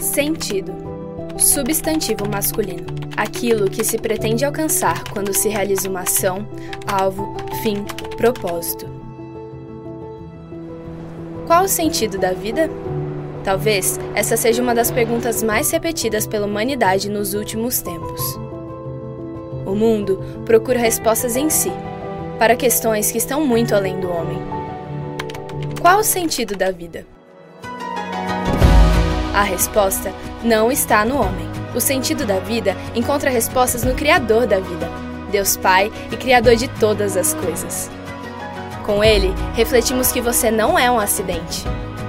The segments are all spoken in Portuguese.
Sentido. Substantivo masculino. Aquilo que se pretende alcançar quando se realiza uma ação, alvo, fim, propósito. Qual o sentido da vida? Talvez essa seja uma das perguntas mais repetidas pela humanidade nos últimos tempos. O mundo procura respostas em si, para questões que estão muito além do homem. Qual o sentido da vida? A resposta não está no homem. O sentido da vida encontra respostas no Criador da vida, Deus Pai e Criador de todas as coisas. Com ele, refletimos que você não é um acidente.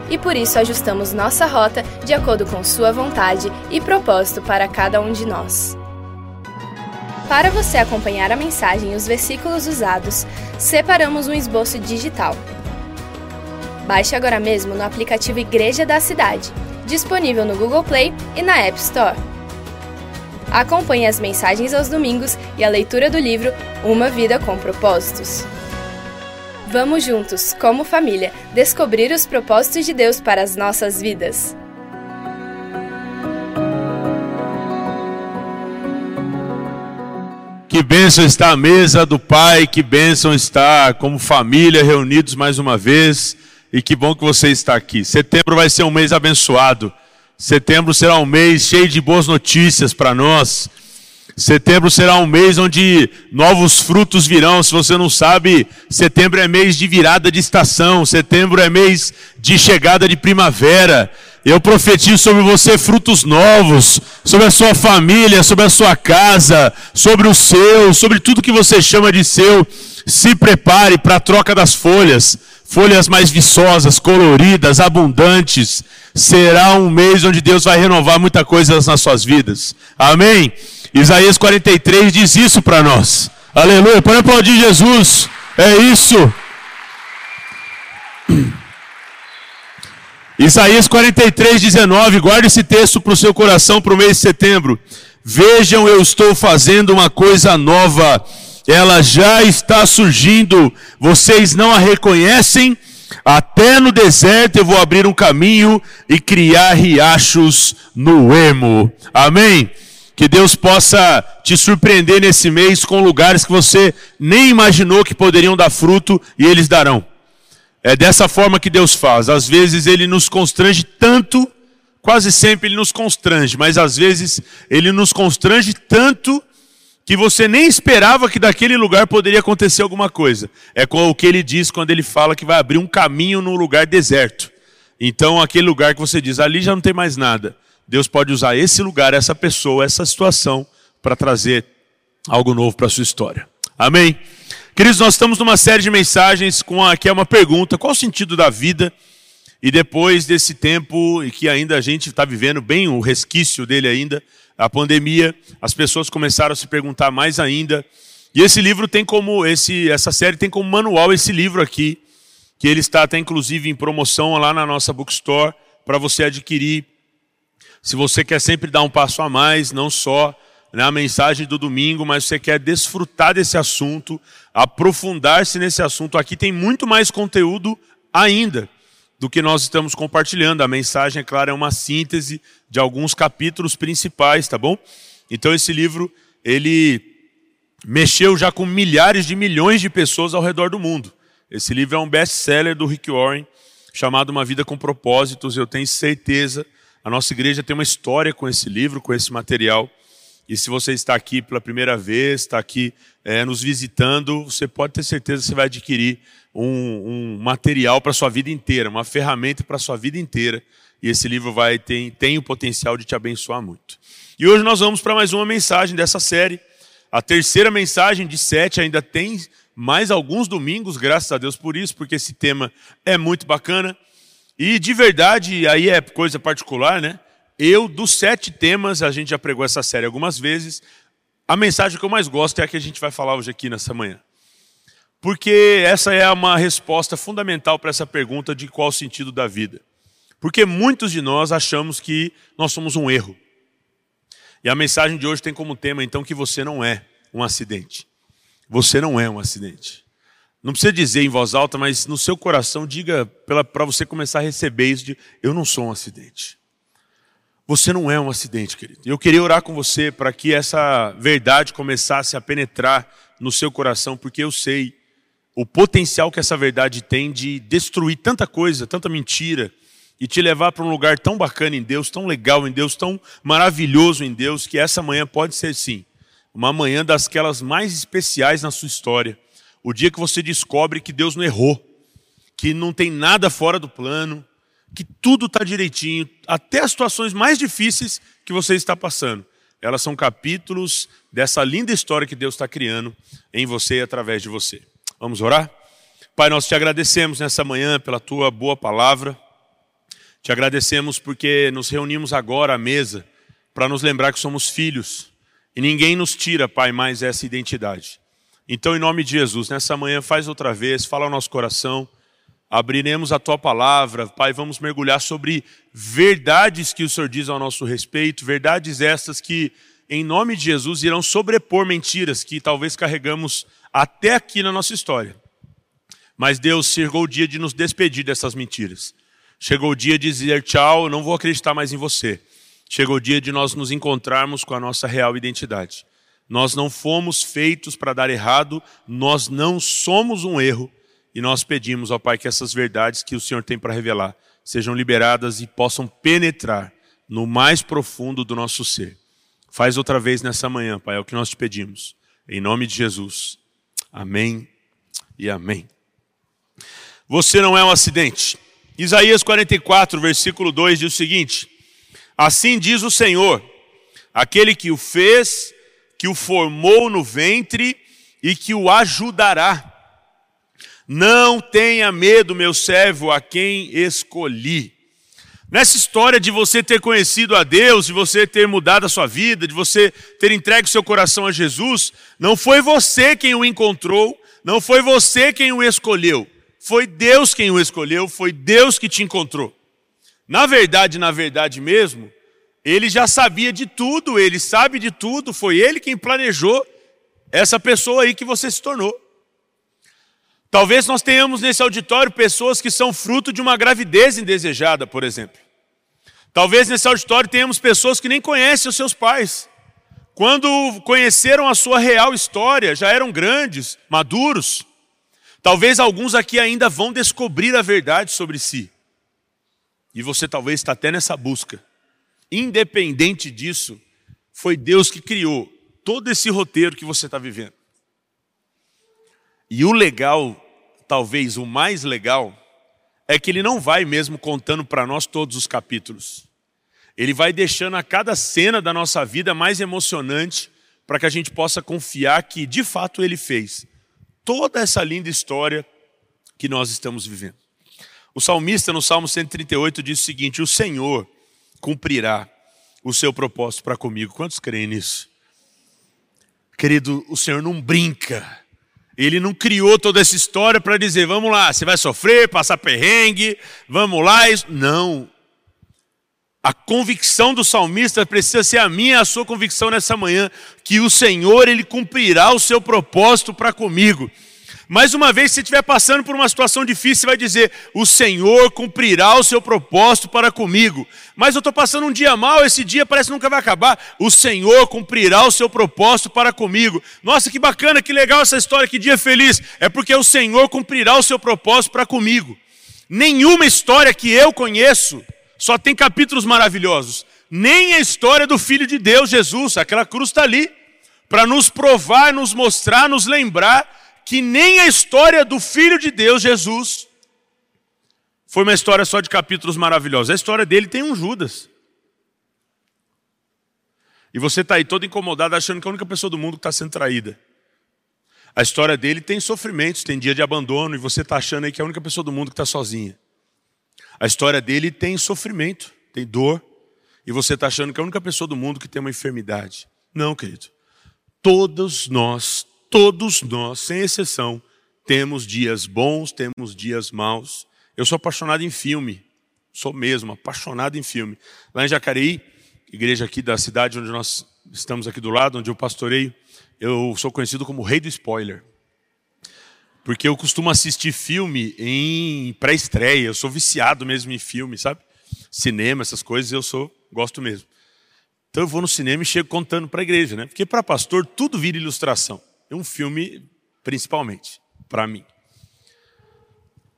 E por isso ajustamos nossa rota de acordo com sua vontade e propósito para cada um de nós. Para você acompanhar a mensagem e os versículos usados, separamos um esboço digital. Baixe agora mesmo no aplicativo Igreja da Cidade disponível no Google Play e na App Store. Acompanhe as mensagens aos domingos e a leitura do livro Uma Vida com Propósitos. Vamos juntos, como família, descobrir os propósitos de Deus para as nossas vidas. Que bênção está a mesa do Pai, que bênção está como família reunidos mais uma vez e que bom que você está aqui. Setembro vai ser um mês abençoado. Setembro será um mês cheio de boas notícias para nós. Setembro será um mês onde novos frutos virão. Se você não sabe, setembro é mês de virada de estação, setembro é mês de chegada de primavera. Eu profetizo sobre você frutos novos, sobre a sua família, sobre a sua casa, sobre o seu, sobre tudo que você chama de seu. Se prepare para a troca das folhas folhas mais viçosas, coloridas, abundantes. Será um mês onde Deus vai renovar muita coisa nas suas vidas. Amém? Isaías 43 diz isso para nós. Aleluia. Pode aplaudir Jesus. É isso. Isaías 43, 19. Guarde esse texto para o seu coração para o mês de setembro. Vejam, eu estou fazendo uma coisa nova ela já está surgindo, vocês não a reconhecem? Até no deserto eu vou abrir um caminho e criar riachos no emo. Amém? Que Deus possa te surpreender nesse mês com lugares que você nem imaginou que poderiam dar fruto e eles darão. É dessa forma que Deus faz. Às vezes ele nos constrange tanto, quase sempre ele nos constrange, mas às vezes ele nos constrange tanto que você nem esperava que daquele lugar poderia acontecer alguma coisa. É o que ele diz quando ele fala que vai abrir um caminho num lugar deserto. Então, aquele lugar que você diz, ali já não tem mais nada. Deus pode usar esse lugar, essa pessoa, essa situação para trazer algo novo para a sua história. Amém? Queridos, nós estamos numa série de mensagens com aqui é uma pergunta: qual o sentido da vida? E depois desse tempo e que ainda a gente está vivendo bem o resquício dele ainda, a pandemia, as pessoas começaram a se perguntar mais ainda. E esse livro tem como, esse, essa série tem como manual esse livro aqui, que ele está até inclusive em promoção lá na nossa bookstore para você adquirir. Se você quer sempre dar um passo a mais, não só na mensagem do domingo, mas você quer desfrutar desse assunto, aprofundar-se nesse assunto, aqui tem muito mais conteúdo ainda do que nós estamos compartilhando. A mensagem, é claro, é uma síntese de alguns capítulos principais, tá bom? Então esse livro, ele mexeu já com milhares de milhões de pessoas ao redor do mundo. Esse livro é um best-seller do Rick Warren, chamado Uma Vida com Propósitos. Eu tenho certeza, a nossa igreja tem uma história com esse livro, com esse material. E se você está aqui pela primeira vez, está aqui é, nos visitando, você pode ter certeza que você vai adquirir um, um material para sua vida inteira, uma ferramenta para sua vida inteira. E esse livro vai tem, tem o potencial de te abençoar muito. E hoje nós vamos para mais uma mensagem dessa série. A terceira mensagem de sete ainda tem mais alguns domingos, graças a Deus por isso, porque esse tema é muito bacana. E de verdade, aí é coisa particular, né? Eu, dos sete temas, a gente já pregou essa série algumas vezes. A mensagem que eu mais gosto é a que a gente vai falar hoje aqui nessa manhã. Porque essa é uma resposta fundamental para essa pergunta de qual o sentido da vida. Porque muitos de nós achamos que nós somos um erro. E a mensagem de hoje tem como tema, então, que você não é um acidente. Você não é um acidente. Não precisa dizer em voz alta, mas no seu coração diga para você começar a receber isso de eu não sou um acidente. Você não é um acidente, querido. Eu queria orar com você para que essa verdade começasse a penetrar no seu coração, porque eu sei o potencial que essa verdade tem de destruir tanta coisa, tanta mentira, e te levar para um lugar tão bacana em Deus, tão legal em Deus, tão maravilhoso em Deus, que essa manhã pode ser sim, uma manhã das mais especiais na sua história. O dia que você descobre que Deus não errou, que não tem nada fora do plano, que tudo está direitinho, até as situações mais difíceis que você está passando. Elas são capítulos dessa linda história que Deus está criando em você e através de você. Vamos orar? Pai, nós te agradecemos nessa manhã pela tua boa palavra. Te agradecemos porque nos reunimos agora à mesa para nos lembrar que somos filhos e ninguém nos tira, Pai, mais essa identidade. Então, em nome de Jesus, nessa manhã, faz outra vez, fala ao nosso coração, abriremos a tua palavra, Pai, vamos mergulhar sobre verdades que o Senhor diz ao nosso respeito, verdades estas que, em nome de Jesus, irão sobrepor mentiras que talvez carregamos até aqui na nossa história. Mas Deus chegou o dia de nos despedir dessas mentiras. Chegou o dia de dizer tchau, não vou acreditar mais em você. Chegou o dia de nós nos encontrarmos com a nossa real identidade. Nós não fomos feitos para dar errado, nós não somos um erro. E nós pedimos ao Pai que essas verdades que o Senhor tem para revelar sejam liberadas e possam penetrar no mais profundo do nosso ser. Faz outra vez nessa manhã, Pai, é o que nós te pedimos. Em nome de Jesus. Amém e amém. Você não é um acidente. Isaías 44, versículo 2 diz o seguinte: Assim diz o Senhor, aquele que o fez, que o formou no ventre e que o ajudará. Não tenha medo, meu servo, a quem escolhi. Nessa história de você ter conhecido a Deus, de você ter mudado a sua vida, de você ter entregue o seu coração a Jesus, não foi você quem o encontrou, não foi você quem o escolheu. Foi Deus quem o escolheu, foi Deus que te encontrou. Na verdade, na verdade mesmo, ele já sabia de tudo, ele sabe de tudo, foi ele quem planejou essa pessoa aí que você se tornou. Talvez nós tenhamos nesse auditório pessoas que são fruto de uma gravidez indesejada, por exemplo. Talvez nesse auditório tenhamos pessoas que nem conhecem os seus pais. Quando conheceram a sua real história, já eram grandes, maduros. Talvez alguns aqui ainda vão descobrir a verdade sobre si. E você talvez está até nessa busca. Independente disso, foi Deus que criou todo esse roteiro que você está vivendo. E o legal, talvez o mais legal, é que ele não vai mesmo contando para nós todos os capítulos. Ele vai deixando a cada cena da nossa vida mais emocionante para que a gente possa confiar que de fato ele fez toda essa linda história que nós estamos vivendo. O salmista, no Salmo 138, diz o seguinte: O Senhor cumprirá o seu propósito para comigo. Quantos creem nisso? Querido, o Senhor não brinca. Ele não criou toda essa história para dizer, vamos lá, você vai sofrer, passar perrengue, vamos lá. Não. A convicção do salmista precisa ser a minha, a sua convicção nessa manhã, que o Senhor ele cumprirá o seu propósito para comigo. Mais uma vez, se estiver passando por uma situação difícil, você vai dizer: O Senhor cumprirá o seu propósito para comigo. Mas eu estou passando um dia mal, esse dia parece que nunca vai acabar. O Senhor cumprirá o seu propósito para comigo. Nossa, que bacana, que legal essa história, que dia feliz. É porque o Senhor cumprirá o seu propósito para comigo. Nenhuma história que eu conheço só tem capítulos maravilhosos. Nem a história do Filho de Deus, Jesus, aquela cruz está ali, para nos provar, nos mostrar, nos lembrar que nem a história do Filho de Deus, Jesus, foi uma história só de capítulos maravilhosos. A história dele tem um Judas. E você está aí todo incomodado, achando que é a única pessoa do mundo que está sendo traída. A história dele tem sofrimentos, tem dia de abandono, e você está achando aí que é a única pessoa do mundo que está sozinha. A história dele tem sofrimento, tem dor, e você está achando que é a única pessoa do mundo que tem uma enfermidade. Não, querido. Todos nós Todos nós, sem exceção, temos dias bons, temos dias maus. Eu sou apaixonado em filme, sou mesmo apaixonado em filme. Lá em Jacareí, igreja aqui da cidade onde nós estamos aqui do lado, onde eu pastoreio, eu sou conhecido como o rei do spoiler. Porque eu costumo assistir filme em pré-estreia, eu sou viciado mesmo em filme, sabe? Cinema, essas coisas, eu sou gosto mesmo. Então eu vou no cinema e chego contando para a igreja, né? Porque para pastor tudo vira ilustração. É um filme, principalmente, para mim.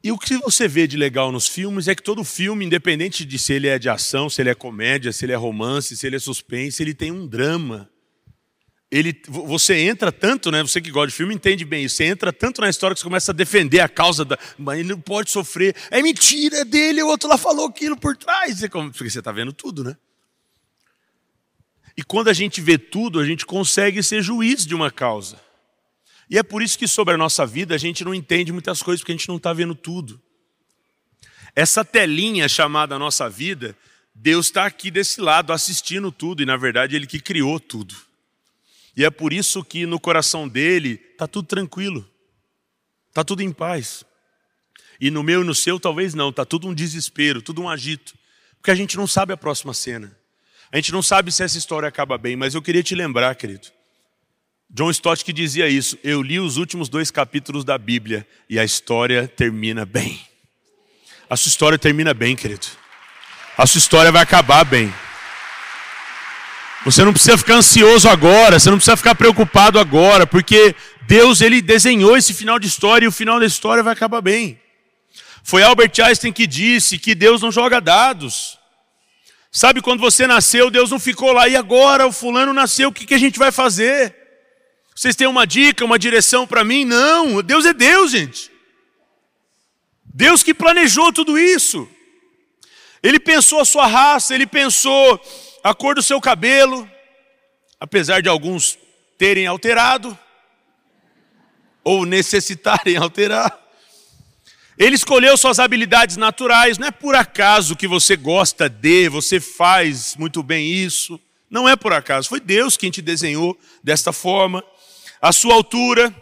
E o que você vê de legal nos filmes é que todo filme, independente de se ele é de ação, se ele é comédia, se ele é romance, se ele é suspense, ele tem um drama. Ele, você entra tanto, né? Você que gosta de filme entende bem isso. Você entra tanto na história que você começa a defender a causa da. Mas ele não pode sofrer. É mentira é dele, o outro lá falou aquilo por trás. Porque você está vendo tudo, né? E quando a gente vê tudo, a gente consegue ser juiz de uma causa. E é por isso que sobre a nossa vida a gente não entende muitas coisas, porque a gente não está vendo tudo. Essa telinha chamada nossa vida, Deus está aqui desse lado assistindo tudo, e na verdade Ele que criou tudo. E é por isso que no coração dele está tudo tranquilo, está tudo em paz. E no meu e no seu talvez não, está tudo um desespero, tudo um agito, porque a gente não sabe a próxima cena. A gente não sabe se essa história acaba bem, mas eu queria te lembrar, querido, John Stott que dizia isso. Eu li os últimos dois capítulos da Bíblia e a história termina bem. A sua história termina bem, querido. A sua história vai acabar bem. Você não precisa ficar ansioso agora, você não precisa ficar preocupado agora, porque Deus ele desenhou esse final de história e o final da história vai acabar bem. Foi Albert Einstein que disse que Deus não joga dados. Sabe quando você nasceu, Deus não ficou lá e agora o fulano nasceu, o que, que a gente vai fazer? Vocês têm uma dica, uma direção para mim? Não, Deus é Deus, gente. Deus que planejou tudo isso. Ele pensou a sua raça, ele pensou a cor do seu cabelo, apesar de alguns terem alterado, ou necessitarem alterar. Ele escolheu suas habilidades naturais, não é por acaso que você gosta de, você faz muito bem isso. Não é por acaso, foi Deus quem te desenhou desta forma a sua altura.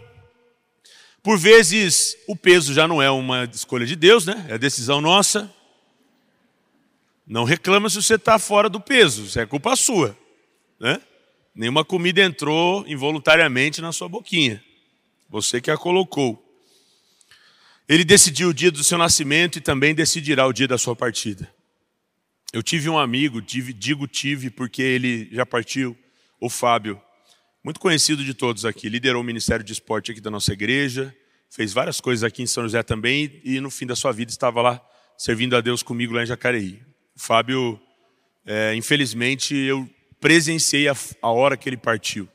Por vezes, o peso já não é uma escolha de Deus, né? É decisão nossa. Não reclama se você está fora do peso, isso é culpa sua. Né? Nenhuma comida entrou involuntariamente na sua boquinha. Você que a colocou. Ele decidiu o dia do seu nascimento e também decidirá o dia da sua partida. Eu tive um amigo, tive, digo tive porque ele já partiu, o Fábio muito conhecido de todos aqui, liderou o Ministério de Esporte aqui da nossa igreja, fez várias coisas aqui em São José também e no fim da sua vida estava lá servindo a Deus comigo lá em Jacareí. O Fábio, é, infelizmente, eu presenciei a, a hora que ele partiu. O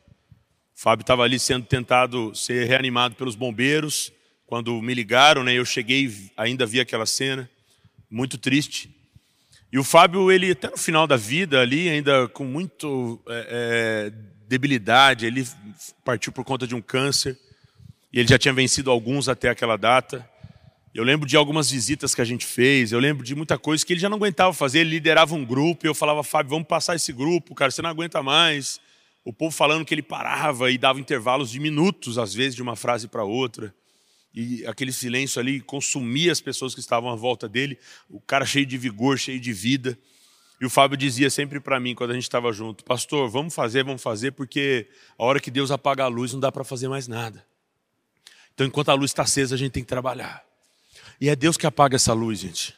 Fábio estava ali sendo tentado ser reanimado pelos bombeiros. Quando me ligaram, né, eu cheguei, ainda vi aquela cena, muito triste. E o Fábio, ele até no final da vida ali, ainda com muito é, é, debilidade, ele partiu por conta de um câncer, e ele já tinha vencido alguns até aquela data. Eu lembro de algumas visitas que a gente fez, eu lembro de muita coisa que ele já não aguentava fazer, ele liderava um grupo, e eu falava, Fábio, vamos passar esse grupo, cara, você não aguenta mais. O povo falando que ele parava e dava intervalos de minutos, às vezes, de uma frase para outra. E aquele silêncio ali consumia as pessoas que estavam à volta dele, o cara cheio de vigor, cheio de vida. E o Fábio dizia sempre para mim, quando a gente estava junto, pastor, vamos fazer, vamos fazer, porque a hora que Deus apaga a luz não dá para fazer mais nada. Então, enquanto a luz está acesa, a gente tem que trabalhar. E é Deus que apaga essa luz, gente.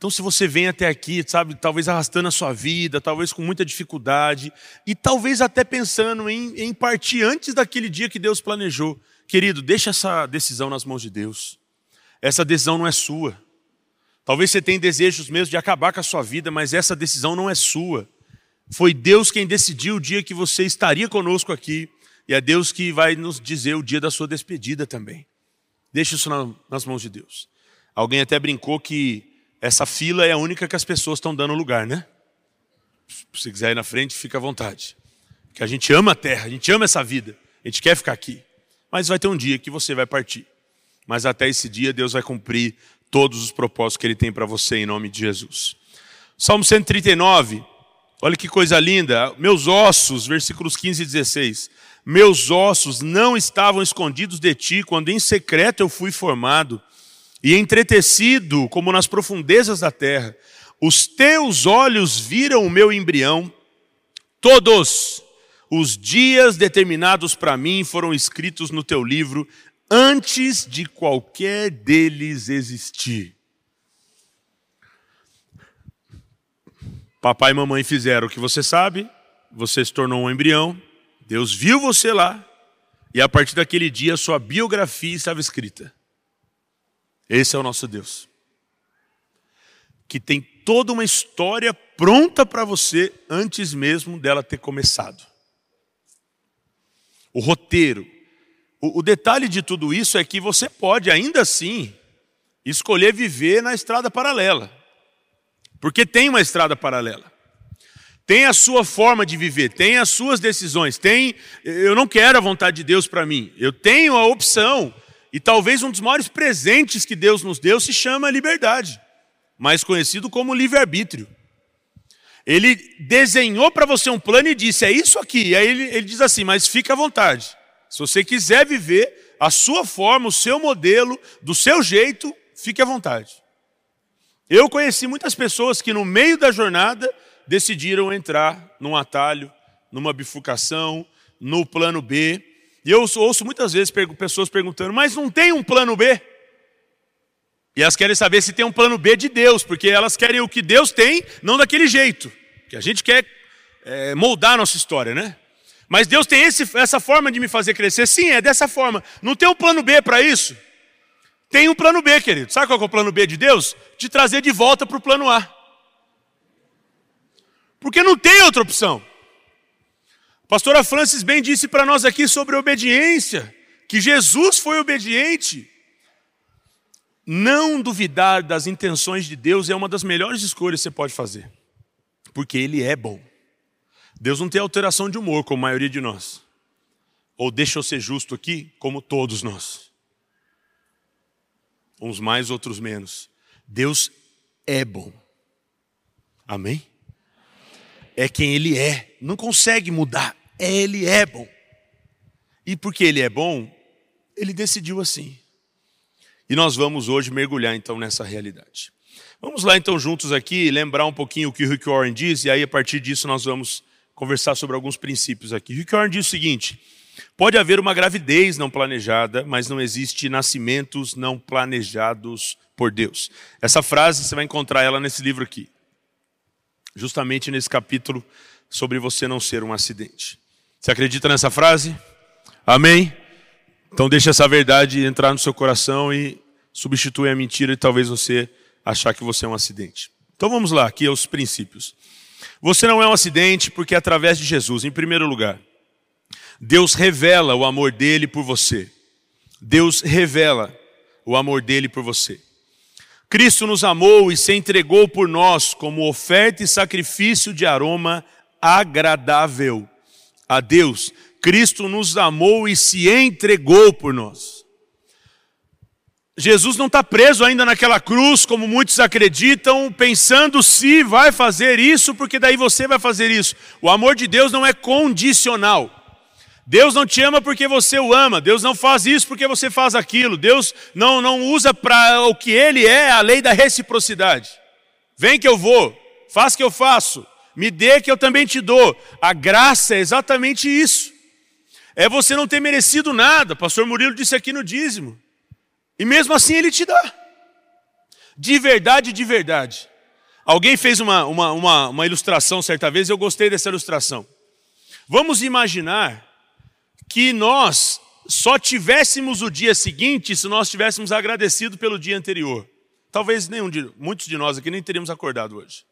Então, se você vem até aqui, sabe, talvez arrastando a sua vida, talvez com muita dificuldade, e talvez até pensando em, em partir antes daquele dia que Deus planejou, querido, deixa essa decisão nas mãos de Deus. Essa decisão não é sua. Talvez você tenha desejos mesmo de acabar com a sua vida, mas essa decisão não é sua. Foi Deus quem decidiu o dia que você estaria conosco aqui, e é Deus que vai nos dizer o dia da sua despedida também. Deixe isso nas mãos de Deus. Alguém até brincou que essa fila é a única que as pessoas estão dando lugar, né? Se quiser ir na frente, fica à vontade. Que a gente ama a terra, a gente ama essa vida, a gente quer ficar aqui. Mas vai ter um dia que você vai partir. Mas até esse dia Deus vai cumprir todos os propósitos que Ele tem para você, em nome de Jesus. Salmo 139, olha que coisa linda. Meus ossos, versículos 15 e 16. Meus ossos não estavam escondidos de ti quando em secreto eu fui formado e entretecido como nas profundezas da terra. Os teus olhos viram o meu embrião, todos os dias determinados para mim foram escritos no teu livro antes de qualquer deles existir. Papai e mamãe fizeram o que você sabe, você se tornou um embrião, Deus viu você lá, e a partir daquele dia sua biografia estava escrita. Esse é o nosso Deus. Que tem toda uma história pronta para você antes mesmo dela ter começado. O roteiro. O, o, detalhe de tudo isso é que você pode, ainda assim, escolher viver na estrada paralela. Porque tem uma estrada paralela. Tem a sua forma de viver, tem as suas decisões, tem. Eu não quero a vontade de Deus para mim. Eu tenho a opção. E talvez um dos maiores presentes que Deus nos deu se chama liberdade, mais conhecido como livre-arbítrio. Ele desenhou para você um plano e disse: é isso aqui. E aí ele, ele diz assim: mas fica à vontade. Se você quiser viver a sua forma, o seu modelo, do seu jeito, fique à vontade. Eu conheci muitas pessoas que no meio da jornada decidiram entrar num atalho, numa bifurcação, no plano B. E eu ouço muitas vezes pessoas perguntando, mas não tem um plano B? E elas querem saber se tem um plano B de Deus, porque elas querem o que Deus tem, não daquele jeito. Que a gente quer é, moldar a nossa história, né? Mas Deus tem esse, essa forma de me fazer crescer. Sim, é dessa forma. Não tem um plano B para isso? Tem um plano B, querido. Sabe qual é o plano B de Deus? Te trazer de volta para o plano A. Porque não tem outra opção. A pastora Francis bem disse para nós aqui sobre obediência, que Jesus foi obediente. Não duvidar das intenções de Deus é uma das melhores escolhas que você pode fazer, porque Ele é bom. Deus não tem alteração de humor, como a maioria de nós. Ou deixa eu ser justo aqui, como todos nós uns mais, outros menos. Deus é bom. Amém? É quem Ele é, não consegue mudar, Ele é bom. E porque Ele é bom, Ele decidiu assim. E nós vamos hoje mergulhar então nessa realidade. Vamos lá então juntos aqui lembrar um pouquinho o que Rick Warren diz, e aí a partir disso nós vamos conversar sobre alguns princípios aqui. Rick Warren diz o seguinte: Pode haver uma gravidez não planejada, mas não existe nascimentos não planejados por Deus. Essa frase você vai encontrar ela nesse livro aqui. Justamente nesse capítulo sobre você não ser um acidente. Você acredita nessa frase? Amém? Então deixa essa verdade entrar no seu coração e substitui a mentira e talvez você achar que você é um acidente. Então vamos lá, aqui aos princípios. Você não é um acidente porque é através de Jesus, em primeiro lugar. Deus revela o amor dele por você. Deus revela o amor dele por você. Cristo nos amou e se entregou por nós como oferta e sacrifício de aroma agradável a Deus. Cristo nos amou e se entregou por nós. Jesus não está preso ainda naquela cruz, como muitos acreditam, pensando se vai fazer isso, porque daí você vai fazer isso. O amor de Deus não é condicional. Deus não te ama porque você o ama. Deus não faz isso porque você faz aquilo. Deus não, não usa para o que Ele é a lei da reciprocidade. Vem que eu vou, faz que eu faço, me dê que eu também te dou. A graça é exatamente isso. É você não ter merecido nada. Pastor Murilo disse aqui no dízimo. E mesmo assim Ele te dá. De verdade, de verdade. Alguém fez uma, uma, uma, uma ilustração certa vez, eu gostei dessa ilustração. Vamos imaginar que nós só tivéssemos o dia seguinte se nós tivéssemos agradecido pelo dia anterior. Talvez nenhum de, muitos de nós aqui nem teríamos acordado hoje.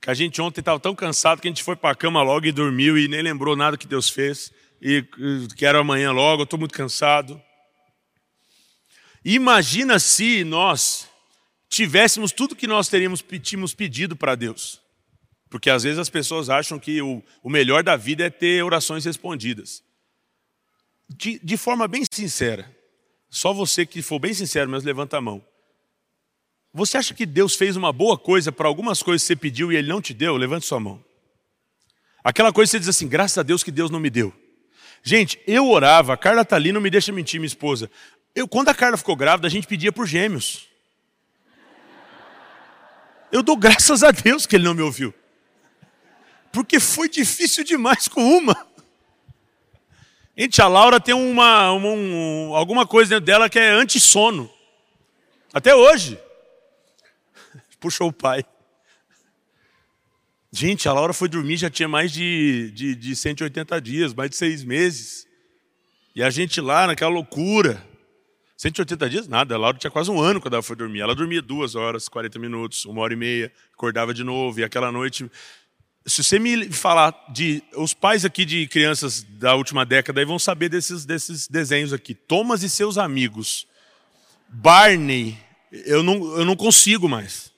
Que a gente ontem estava tão cansado que a gente foi para a cama logo e dormiu e nem lembrou nada que Deus fez. E, que era amanhã logo, eu estou muito cansado. Imagina se nós tivéssemos tudo que nós teríamos tínhamos pedido para Deus. Porque às vezes as pessoas acham que o, o melhor da vida é ter orações respondidas. De, de forma bem sincera, só você que for bem sincero, mas levanta a mão. Você acha que Deus fez uma boa coisa para algumas coisas que você pediu e Ele não te deu? Levante sua mão. Aquela coisa que você diz assim, graças a Deus que Deus não me deu. Gente, eu orava, a Carla está ali, não me deixa mentir, minha esposa. Eu, quando a Carla ficou grávida, a gente pedia por gêmeos. Eu dou graças a Deus que Ele não me ouviu porque foi difícil demais com uma. Gente, a Laura tem uma, uma um, alguma coisa dentro dela que é anti-sono. Até hoje. Puxou o pai. Gente, a Laura foi dormir já tinha mais de, de, de 180 dias, mais de seis meses. E a gente lá naquela loucura. 180 dias? Nada. A Laura tinha quase um ano quando ela foi dormir. Ela dormia duas horas, 40 minutos, uma hora e meia, acordava de novo. E aquela noite. Se você me falar de. Os pais aqui de crianças da última década aí vão saber desses, desses desenhos aqui. Thomas e seus amigos. Barney. Eu não, eu não consigo mais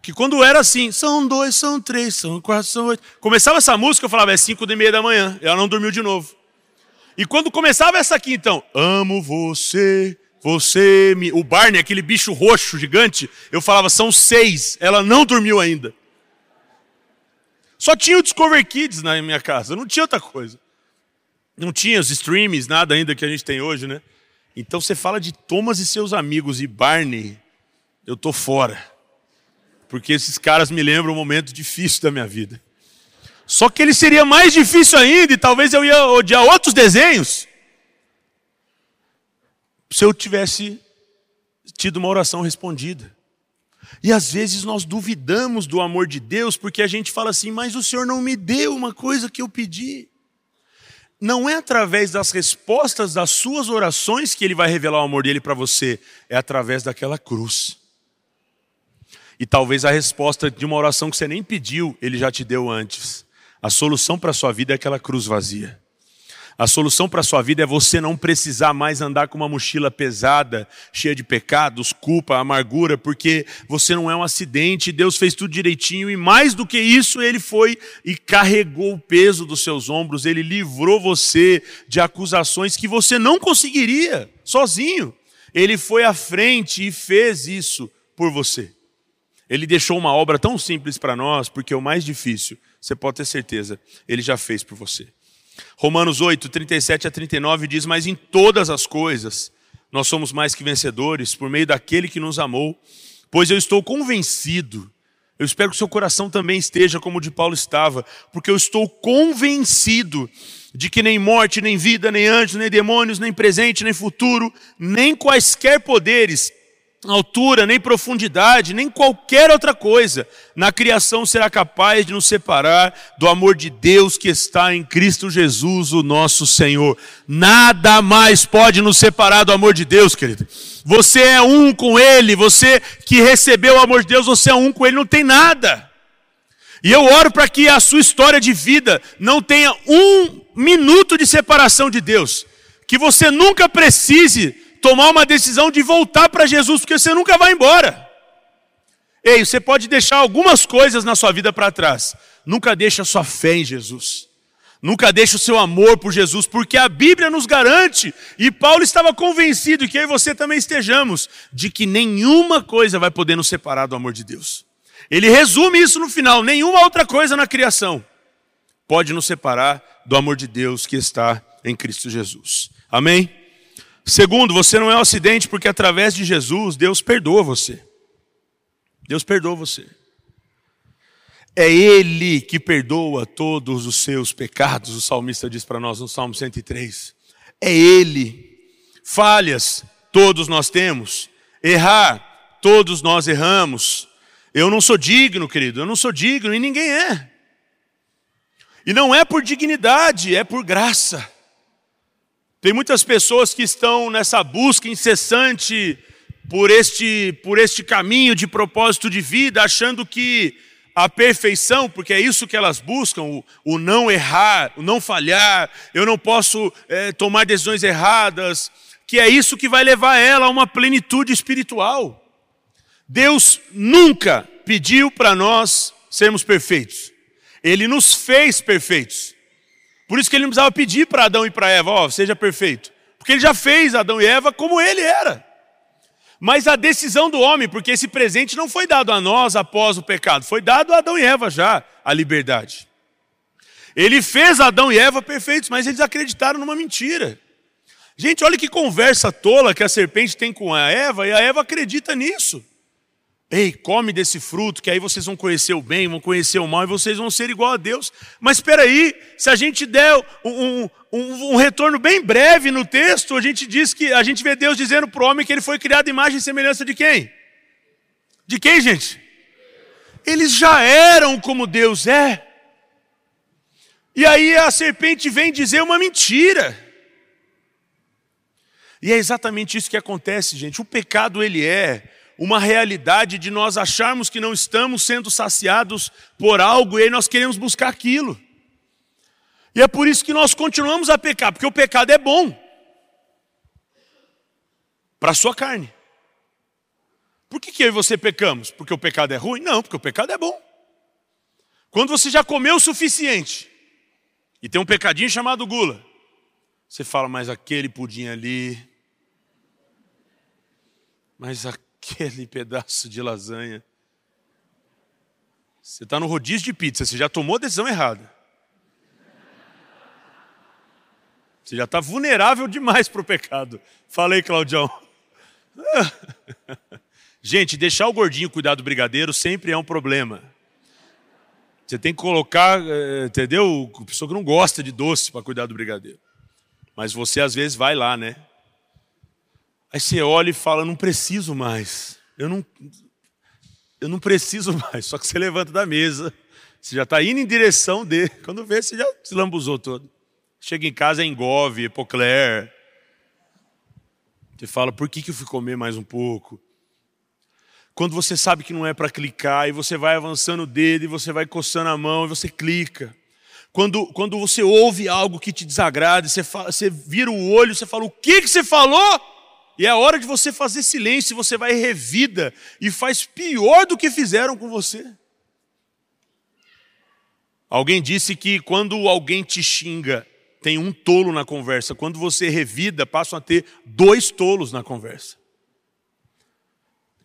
que quando era assim, são dois, são três, são quatro, são oito. Começava essa música, eu falava, é cinco e meia da manhã. Ela não dormiu de novo. E quando começava essa aqui, então, amo você, você me. O Barney, aquele bicho roxo gigante, eu falava, são seis. Ela não dormiu ainda. Só tinha o Discover Kids na minha casa, não tinha outra coisa. Não tinha os streams, nada ainda que a gente tem hoje, né? Então você fala de Thomas e seus amigos e Barney, eu tô fora porque esses caras me lembram um momento difícil da minha vida. Só que ele seria mais difícil ainda, e talvez eu ia odiar outros desenhos, se eu tivesse tido uma oração respondida. E às vezes nós duvidamos do amor de Deus, porque a gente fala assim, mas o Senhor não me deu uma coisa que eu pedi. Não é através das respostas das suas orações que Ele vai revelar o amor dele para você, é através daquela cruz. E talvez a resposta de uma oração que você nem pediu, ele já te deu antes. A solução para a sua vida é aquela cruz vazia. A solução para a sua vida é você não precisar mais andar com uma mochila pesada, cheia de pecados, culpa, amargura, porque você não é um acidente, Deus fez tudo direitinho e mais do que isso, Ele foi e carregou o peso dos seus ombros, Ele livrou você de acusações que você não conseguiria sozinho. Ele foi à frente e fez isso por você. Ele deixou uma obra tão simples para nós, porque o mais difícil, você pode ter certeza, ele já fez por você. Romanos 8, 37 a 39 diz: Mas em todas as coisas nós somos mais que vencedores por meio daquele que nos amou, pois eu estou convencido. Eu espero que seu coração também esteja como o de Paulo estava, porque eu estou convencido de que nem morte, nem vida, nem anjos, nem demônios, nem presente, nem futuro, nem quaisquer poderes altura, nem profundidade, nem qualquer outra coisa na criação será capaz de nos separar do amor de Deus que está em Cristo Jesus, o nosso Senhor. Nada mais pode nos separar do amor de Deus, querido. Você é um com Ele, você que recebeu o amor de Deus, você é um com Ele, não tem nada. E eu oro para que a sua história de vida não tenha um minuto de separação de Deus. Que você nunca precise tomar uma decisão de voltar para Jesus, porque você nunca vai embora. Ei, você pode deixar algumas coisas na sua vida para trás. Nunca deixe a sua fé em Jesus. Nunca deixe o seu amor por Jesus, porque a Bíblia nos garante, e Paulo estava convencido, que eu e você também estejamos, de que nenhuma coisa vai poder nos separar do amor de Deus. Ele resume isso no final: nenhuma outra coisa na criação pode nos separar do amor de Deus que está em Cristo Jesus. Amém? Segundo, você não é um acidente porque através de Jesus Deus perdoa você. Deus perdoa você. É Ele que perdoa todos os seus pecados, o salmista diz para nós no Salmo 103. É Ele. Falhas, todos nós temos. Errar, todos nós erramos. Eu não sou digno, querido, eu não sou digno e ninguém é. E não é por dignidade, é por graça. Tem muitas pessoas que estão nessa busca incessante por este, por este caminho de propósito de vida, achando que a perfeição, porque é isso que elas buscam, o, o não errar, o não falhar, eu não posso é, tomar decisões erradas, que é isso que vai levar ela a uma plenitude espiritual. Deus nunca pediu para nós sermos perfeitos, Ele nos fez perfeitos. Por isso que ele não precisava pedir para Adão e para Eva, ó, oh, seja perfeito. Porque ele já fez Adão e Eva como ele era. Mas a decisão do homem, porque esse presente não foi dado a nós após o pecado, foi dado a Adão e Eva já, a liberdade. Ele fez Adão e Eva perfeitos, mas eles acreditaram numa mentira. Gente, olha que conversa tola que a serpente tem com a Eva, e a Eva acredita nisso. Ei, come desse fruto, que aí vocês vão conhecer o bem, vão conhecer o mal e vocês vão ser igual a Deus. Mas espera aí, se a gente der um, um, um, retorno bem breve no texto, a gente diz que a gente vê Deus dizendo para o homem que ele foi criado imagem e semelhança de quem? De quem, gente? Eles já eram como Deus é. E aí a serpente vem dizer uma mentira. E é exatamente isso que acontece, gente. O pecado ele é uma realidade de nós acharmos que não estamos sendo saciados por algo e aí nós queremos buscar aquilo. E é por isso que nós continuamos a pecar, porque o pecado é bom para a sua carne. Por que, que eu e você pecamos? Porque o pecado é ruim? Não, porque o pecado é bom. Quando você já comeu o suficiente e tem um pecadinho chamado gula, você fala, mas aquele pudim ali, mas aquele pedaço de lasanha. Você está no rodízio de pizza, você já tomou a decisão errada. Você já está vulnerável demais para o pecado. Falei, Claudião. Gente, deixar o gordinho cuidar do brigadeiro sempre é um problema. Você tem que colocar, eh, entendeu? A pessoa que não gosta de doce para cuidar do brigadeiro. Mas você às vezes vai lá, né? Aí você olha e fala: não preciso mais. Eu não, eu não preciso mais. Só que você levanta da mesa, você já está indo em direção dele. Quando vê, você já se lambuzou todo. Chega em casa, é engove, epocler. Você fala, por que, que eu fui comer mais um pouco? Quando você sabe que não é para clicar, e você vai avançando o dedo, e você vai coçando a mão, e você clica. Quando, quando você ouve algo que te desagrada, você, fala, você vira o olho, você fala, o que, que você falou? E é hora de você fazer silêncio, você vai revida e faz pior do que fizeram com você. Alguém disse que quando alguém te xinga, tem um tolo na conversa. Quando você revida, passam a ter dois tolos na conversa.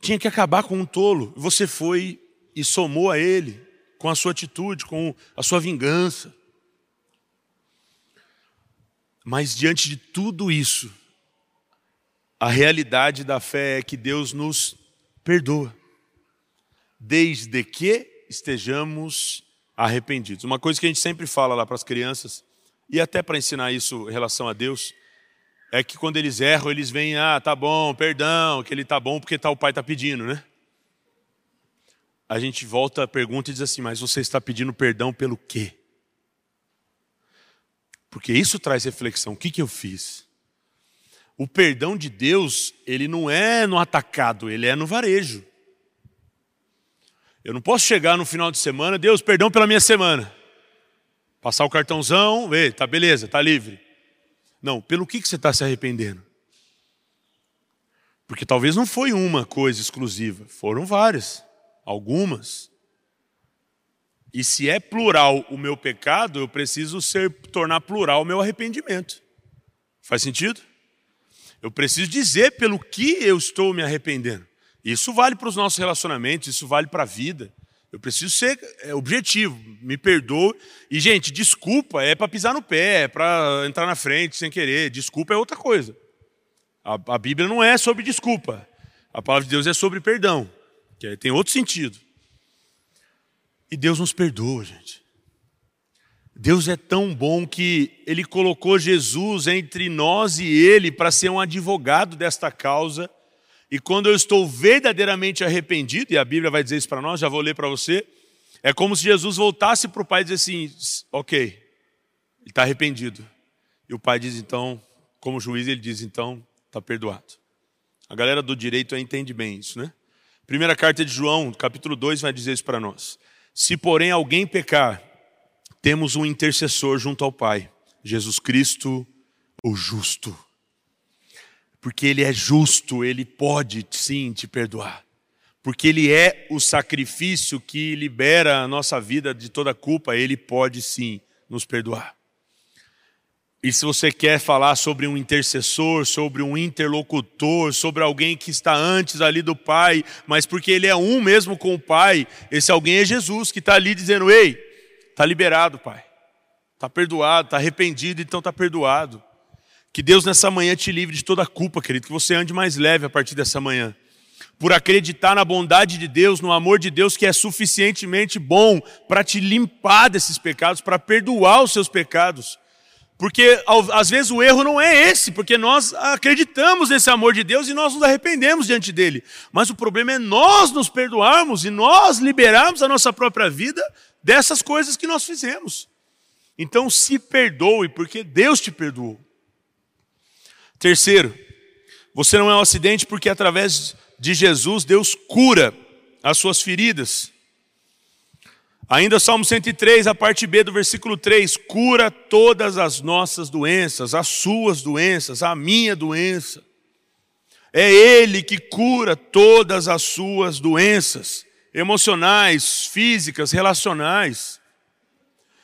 Tinha que acabar com um tolo. Você foi e somou a ele com a sua atitude, com a sua vingança. Mas diante de tudo isso, a realidade da fé é que Deus nos perdoa, desde que estejamos arrependidos. Uma coisa que a gente sempre fala lá para as crianças e até para ensinar isso em relação a Deus, é que quando eles erram, eles vêm, ah, tá bom, perdão, que ele tá bom porque tal pai tá pedindo, né? A gente volta a pergunta e diz assim, mas você está pedindo perdão pelo quê? Porque isso traz reflexão. O que, que eu fiz? O perdão de Deus, ele não é no atacado, ele é no varejo. Eu não posso chegar no final de semana, Deus, perdão pela minha semana. Passar o cartãozão, vê, tá beleza, tá livre. Não, pelo que, que você está se arrependendo? Porque talvez não foi uma coisa exclusiva, foram várias, algumas. E se é plural o meu pecado, eu preciso ser tornar plural o meu arrependimento. Faz sentido? Eu preciso dizer pelo que eu estou me arrependendo. Isso vale para os nossos relacionamentos, isso vale para a vida. Eu preciso ser é, objetivo, me perdoe. E, gente, desculpa é para pisar no pé, é para entrar na frente sem querer. Desculpa é outra coisa. A, a, Bíblia não é sobre desculpa. A palavra de Deus é sobre perdão, que tem outro sentido. E Deus nos perdoa, gente. Deus é tão bom que Ele colocou Jesus entre nós e Ele para ser um advogado desta causa e quando eu estou verdadeiramente arrependido, e a Bíblia vai dizer isso para nós, já vou ler para você, é como se Jesus voltasse para o pai e dissesse assim: ok, ele está arrependido. E o pai diz então, como juiz, ele diz então, está perdoado. A galera do direito entende bem isso, né? Primeira carta de João, capítulo 2, vai dizer isso para nós. Se porém alguém pecar, temos um intercessor junto ao Pai, Jesus Cristo, o justo porque Ele é justo, Ele pode sim te perdoar. Porque Ele é o sacrifício que libera a nossa vida de toda culpa, Ele pode sim nos perdoar. E se você quer falar sobre um intercessor, sobre um interlocutor, sobre alguém que está antes ali do Pai, mas porque ele é um mesmo com o Pai, esse alguém é Jesus que está ali dizendo: Ei, está liberado, Pai, está perdoado, está arrependido, então está perdoado. Que Deus nessa manhã te livre de toda culpa, querido, que você ande mais leve a partir dessa manhã. Por acreditar na bondade de Deus, no amor de Deus que é suficientemente bom para te limpar desses pecados, para perdoar os seus pecados. Porque às vezes o erro não é esse, porque nós acreditamos nesse amor de Deus e nós nos arrependemos diante dele. Mas o problema é nós nos perdoarmos e nós liberarmos a nossa própria vida dessas coisas que nós fizemos. Então se perdoe, porque Deus te perdoou. Terceiro, você não é um acidente porque através de Jesus Deus cura as suas feridas. Ainda Salmo 103, a parte B do versículo 3: cura todas as nossas doenças, as suas doenças, a minha doença. É Ele que cura todas as suas doenças, emocionais, físicas, relacionais.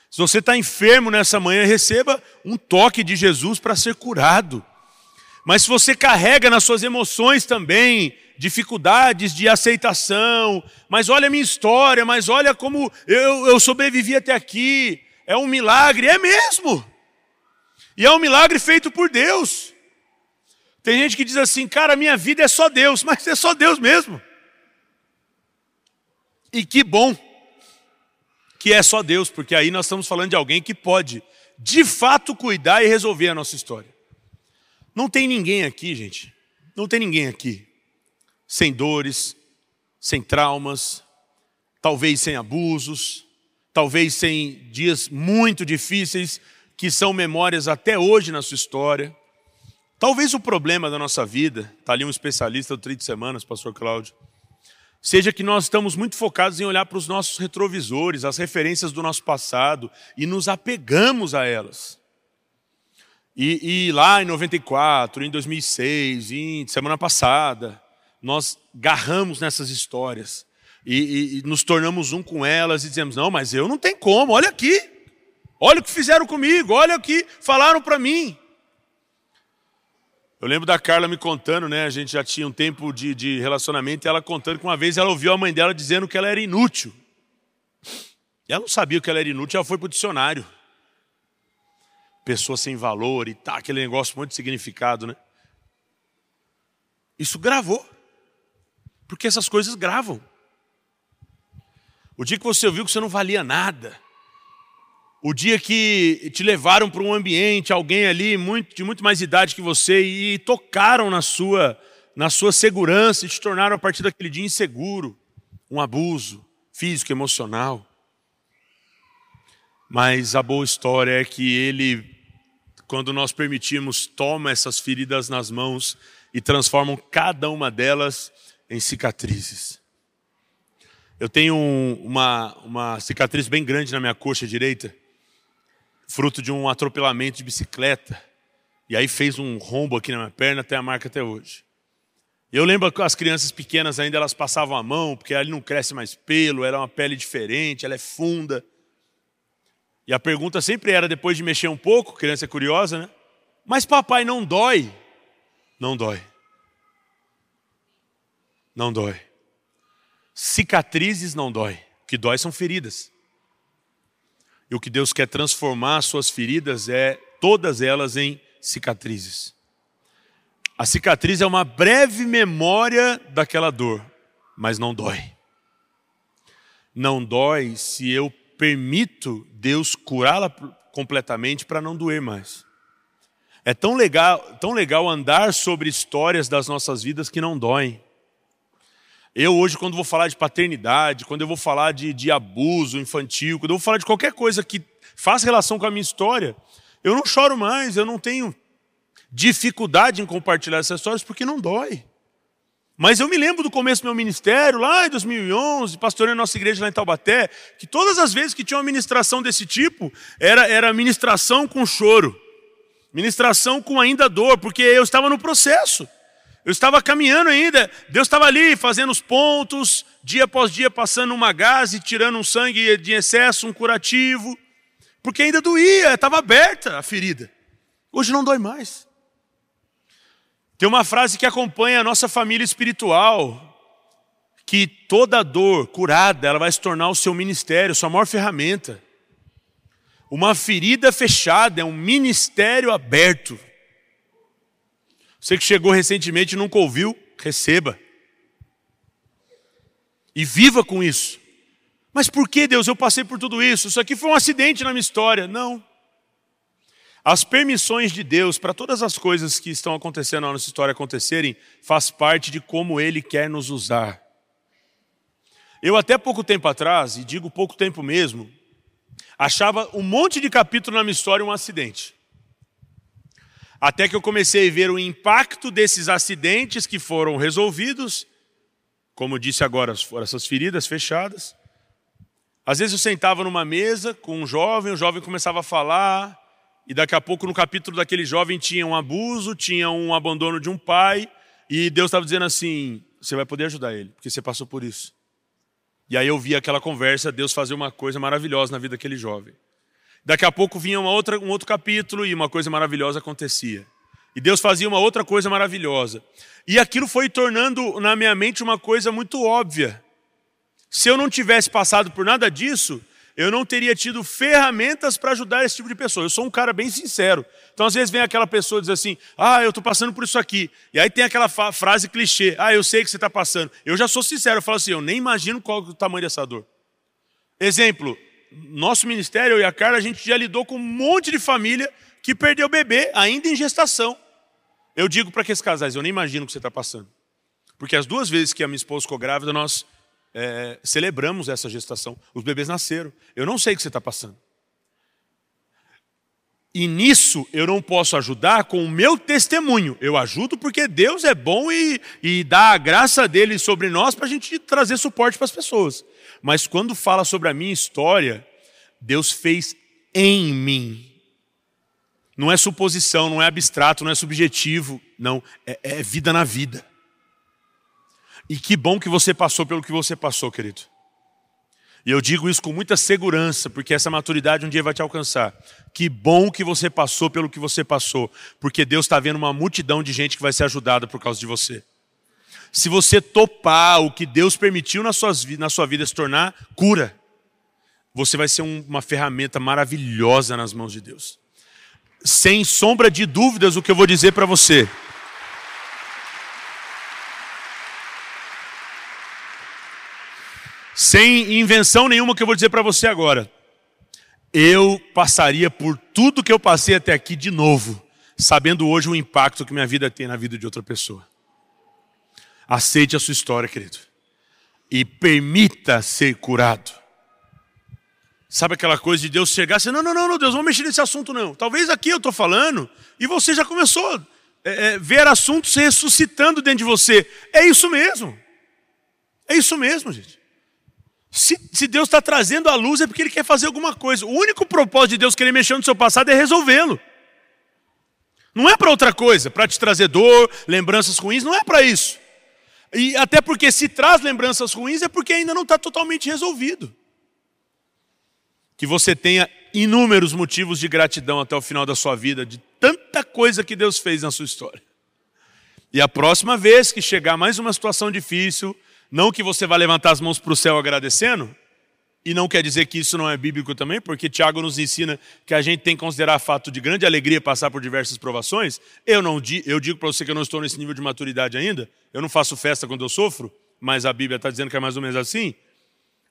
Se você está enfermo nessa manhã, receba um toque de Jesus para ser curado. Mas se você carrega nas suas emoções também dificuldades de aceitação, mas olha a minha história, mas olha como eu, eu sobrevivi até aqui. É um milagre, é mesmo. E é um milagre feito por Deus. Tem gente que diz assim, cara, minha vida é só Deus, mas é só Deus mesmo. E que bom que é só Deus, porque aí nós estamos falando de alguém que pode, de fato, cuidar e resolver a nossa história. Não tem ninguém aqui, gente, não tem ninguém aqui sem dores, sem traumas, talvez sem abusos, talvez sem dias muito difíceis que são memórias até hoje na sua história. Talvez o problema da nossa vida, está ali um especialista do 30 Semanas, pastor Cláudio, seja que nós estamos muito focados em olhar para os nossos retrovisores, as referências do nosso passado e nos apegamos a elas. E, e lá em 94, em 2006, em semana passada, nós garramos nessas histórias e, e, e, nos tornamos um com elas e dizemos: não, mas eu não tenho como, olha aqui, olha o que fizeram comigo, olha o que falaram para mim. Eu lembro da Carla me contando, né? A gente já tinha um tempo de, de relacionamento e ela contando que uma vez ela ouviu a mãe dela dizendo que ela era inútil. E ela não sabia que ela era inútil, ela foi para o dicionário. Pessoa sem valor e tá, aquele negócio muito significado, né? Isso gravou. Porque essas coisas gravam. O dia que você ouviu que você não valia nada, o dia que te levaram para um ambiente, alguém ali muito, de muito mais idade que você e tocaram na sua, na sua segurança e te tornaram a partir daquele dia inseguro, um abuso físico, emocional. Mas a boa história é que ele, quando nós permitimos, toma essas feridas nas mãos e transformam cada uma delas em cicatrizes. Eu tenho uma, uma cicatriz bem grande na minha coxa direita, fruto de um atropelamento de bicicleta. E aí fez um rombo aqui na minha perna, tem a marca até hoje. Eu lembro que as crianças pequenas ainda elas passavam a mão, porque ali não cresce mais pelo, ela é uma pele diferente, ela é funda. E a pergunta sempre era, depois de mexer um pouco, criança é curiosa, né? Mas papai não dói? Não dói não dói. Cicatrizes não dói. O que dói são feridas. E o que Deus quer transformar as suas feridas é todas elas em cicatrizes. A cicatriz é uma breve memória daquela dor, mas não dói. Não dói se eu permito Deus curá-la completamente para não doer mais. É tão legal, tão legal andar sobre histórias das nossas vidas que não doem. Eu hoje, quando vou falar de paternidade, quando eu vou falar de, de abuso infantil, quando eu vou falar de qualquer coisa que faz relação com a minha história, eu não choro mais, eu não tenho dificuldade em compartilhar essas histórias porque não dói. Mas eu me lembro do começo do meu ministério, lá em 2011, pastoreando nossa igreja lá em Taubaté, que todas as vezes que tinha uma ministração desse tipo, era, era ministração com choro, ministração com ainda dor, porque eu estava no processo. Eu estava caminhando ainda, Deus estava ali fazendo os pontos, dia após dia passando uma gase, tirando um sangue de excesso, um curativo, porque ainda doía, estava aberta a ferida. Hoje não dói mais. Tem uma frase que acompanha a nossa família espiritual, que toda dor curada, ela vai se tornar o seu ministério, sua maior ferramenta. Uma ferida fechada é um ministério aberto. Você que chegou recentemente e nunca ouviu, receba. E viva com isso. Mas por que, Deus, eu passei por tudo isso? Isso aqui foi um acidente na minha história. Não. As permissões de Deus para todas as coisas que estão acontecendo na nossa história acontecerem faz parte de como Ele quer nos usar. Eu até pouco tempo atrás, e digo pouco tempo mesmo, achava um monte de capítulo na minha história um acidente. Até que eu comecei a ver o impacto desses acidentes que foram resolvidos, como disse agora, foram essas feridas fechadas. Às vezes eu sentava numa mesa com um jovem, o jovem começava a falar, e daqui a pouco no capítulo daquele jovem tinha um abuso, tinha um abandono de um pai, e Deus estava dizendo assim: você vai poder ajudar ele, porque você passou por isso. E aí eu via aquela conversa, Deus fazer uma coisa maravilhosa na vida daquele jovem. Daqui a pouco vinha uma outra, um outro capítulo e uma coisa maravilhosa acontecia. E Deus fazia uma outra coisa maravilhosa. E aquilo foi tornando na minha mente uma coisa muito óbvia. Se eu não tivesse passado por nada disso, eu não teria tido ferramentas para ajudar esse tipo de pessoa. Eu sou um cara bem sincero. Então, às vezes, vem aquela pessoa e diz assim: Ah, eu estou passando por isso aqui. E aí tem aquela frase clichê: Ah, eu sei que você está passando. Eu já sou sincero, eu falo assim: Eu nem imagino qual é o tamanho dessa dor. Exemplo: nosso ministério, eu e a Carla, a gente já lidou com um monte de família que perdeu o bebê ainda em gestação. Eu digo para aqueles casais: Eu nem imagino o que você está passando. Porque as duas vezes que a minha esposa ficou grávida, nós é, celebramos essa gestação. Os bebês nasceram. Eu não sei o que você está passando. E nisso eu não posso ajudar com o meu testemunho. Eu ajudo porque Deus é bom e, e dá a graça dele sobre nós para a gente trazer suporte para as pessoas. Mas quando fala sobre a minha história, Deus fez em mim. Não é suposição, não é abstrato, não é subjetivo. Não, é, é vida na vida. E que bom que você passou pelo que você passou, querido. E eu digo isso com muita segurança, porque essa maturidade um dia vai te alcançar. Que bom que você passou pelo que você passou, porque Deus está vendo uma multidão de gente que vai ser ajudada por causa de você. Se você topar o que Deus permitiu na, suas, na sua vida se tornar cura, você vai ser um, uma ferramenta maravilhosa nas mãos de Deus. Sem sombra de dúvidas, o que eu vou dizer para você. Sem invenção nenhuma que eu vou dizer para você agora. Eu passaria por tudo que eu passei até aqui de novo, sabendo hoje o impacto que minha vida tem na vida de outra pessoa. Aceite a sua história, querido, e permita ser curado. Sabe aquela coisa de Deus chegar assim, não, não, não, não, Deus, vamos mexer nesse assunto não. Talvez aqui eu estou falando e você já começou a é, é, ver assuntos ressuscitando dentro de você. É isso mesmo. É isso mesmo, gente. Se, se Deus está trazendo a luz é porque Ele quer fazer alguma coisa. O único propósito de Deus querer mexer no seu passado é resolvê-lo. Não é para outra coisa, para te trazer dor, lembranças ruins, não é para isso. E até porque se traz lembranças ruins é porque ainda não está totalmente resolvido. Que você tenha inúmeros motivos de gratidão até o final da sua vida, de tanta coisa que Deus fez na sua história. E a próxima vez que chegar mais uma situação difícil, não que você vá levantar as mãos para o céu agradecendo, e não quer dizer que isso não é bíblico também, porque Tiago nos ensina que a gente tem que considerar fato de grande alegria passar por diversas provações. Eu não eu digo para você que eu não estou nesse nível de maturidade ainda. Eu não faço festa quando eu sofro, mas a Bíblia está dizendo que é mais ou menos assim.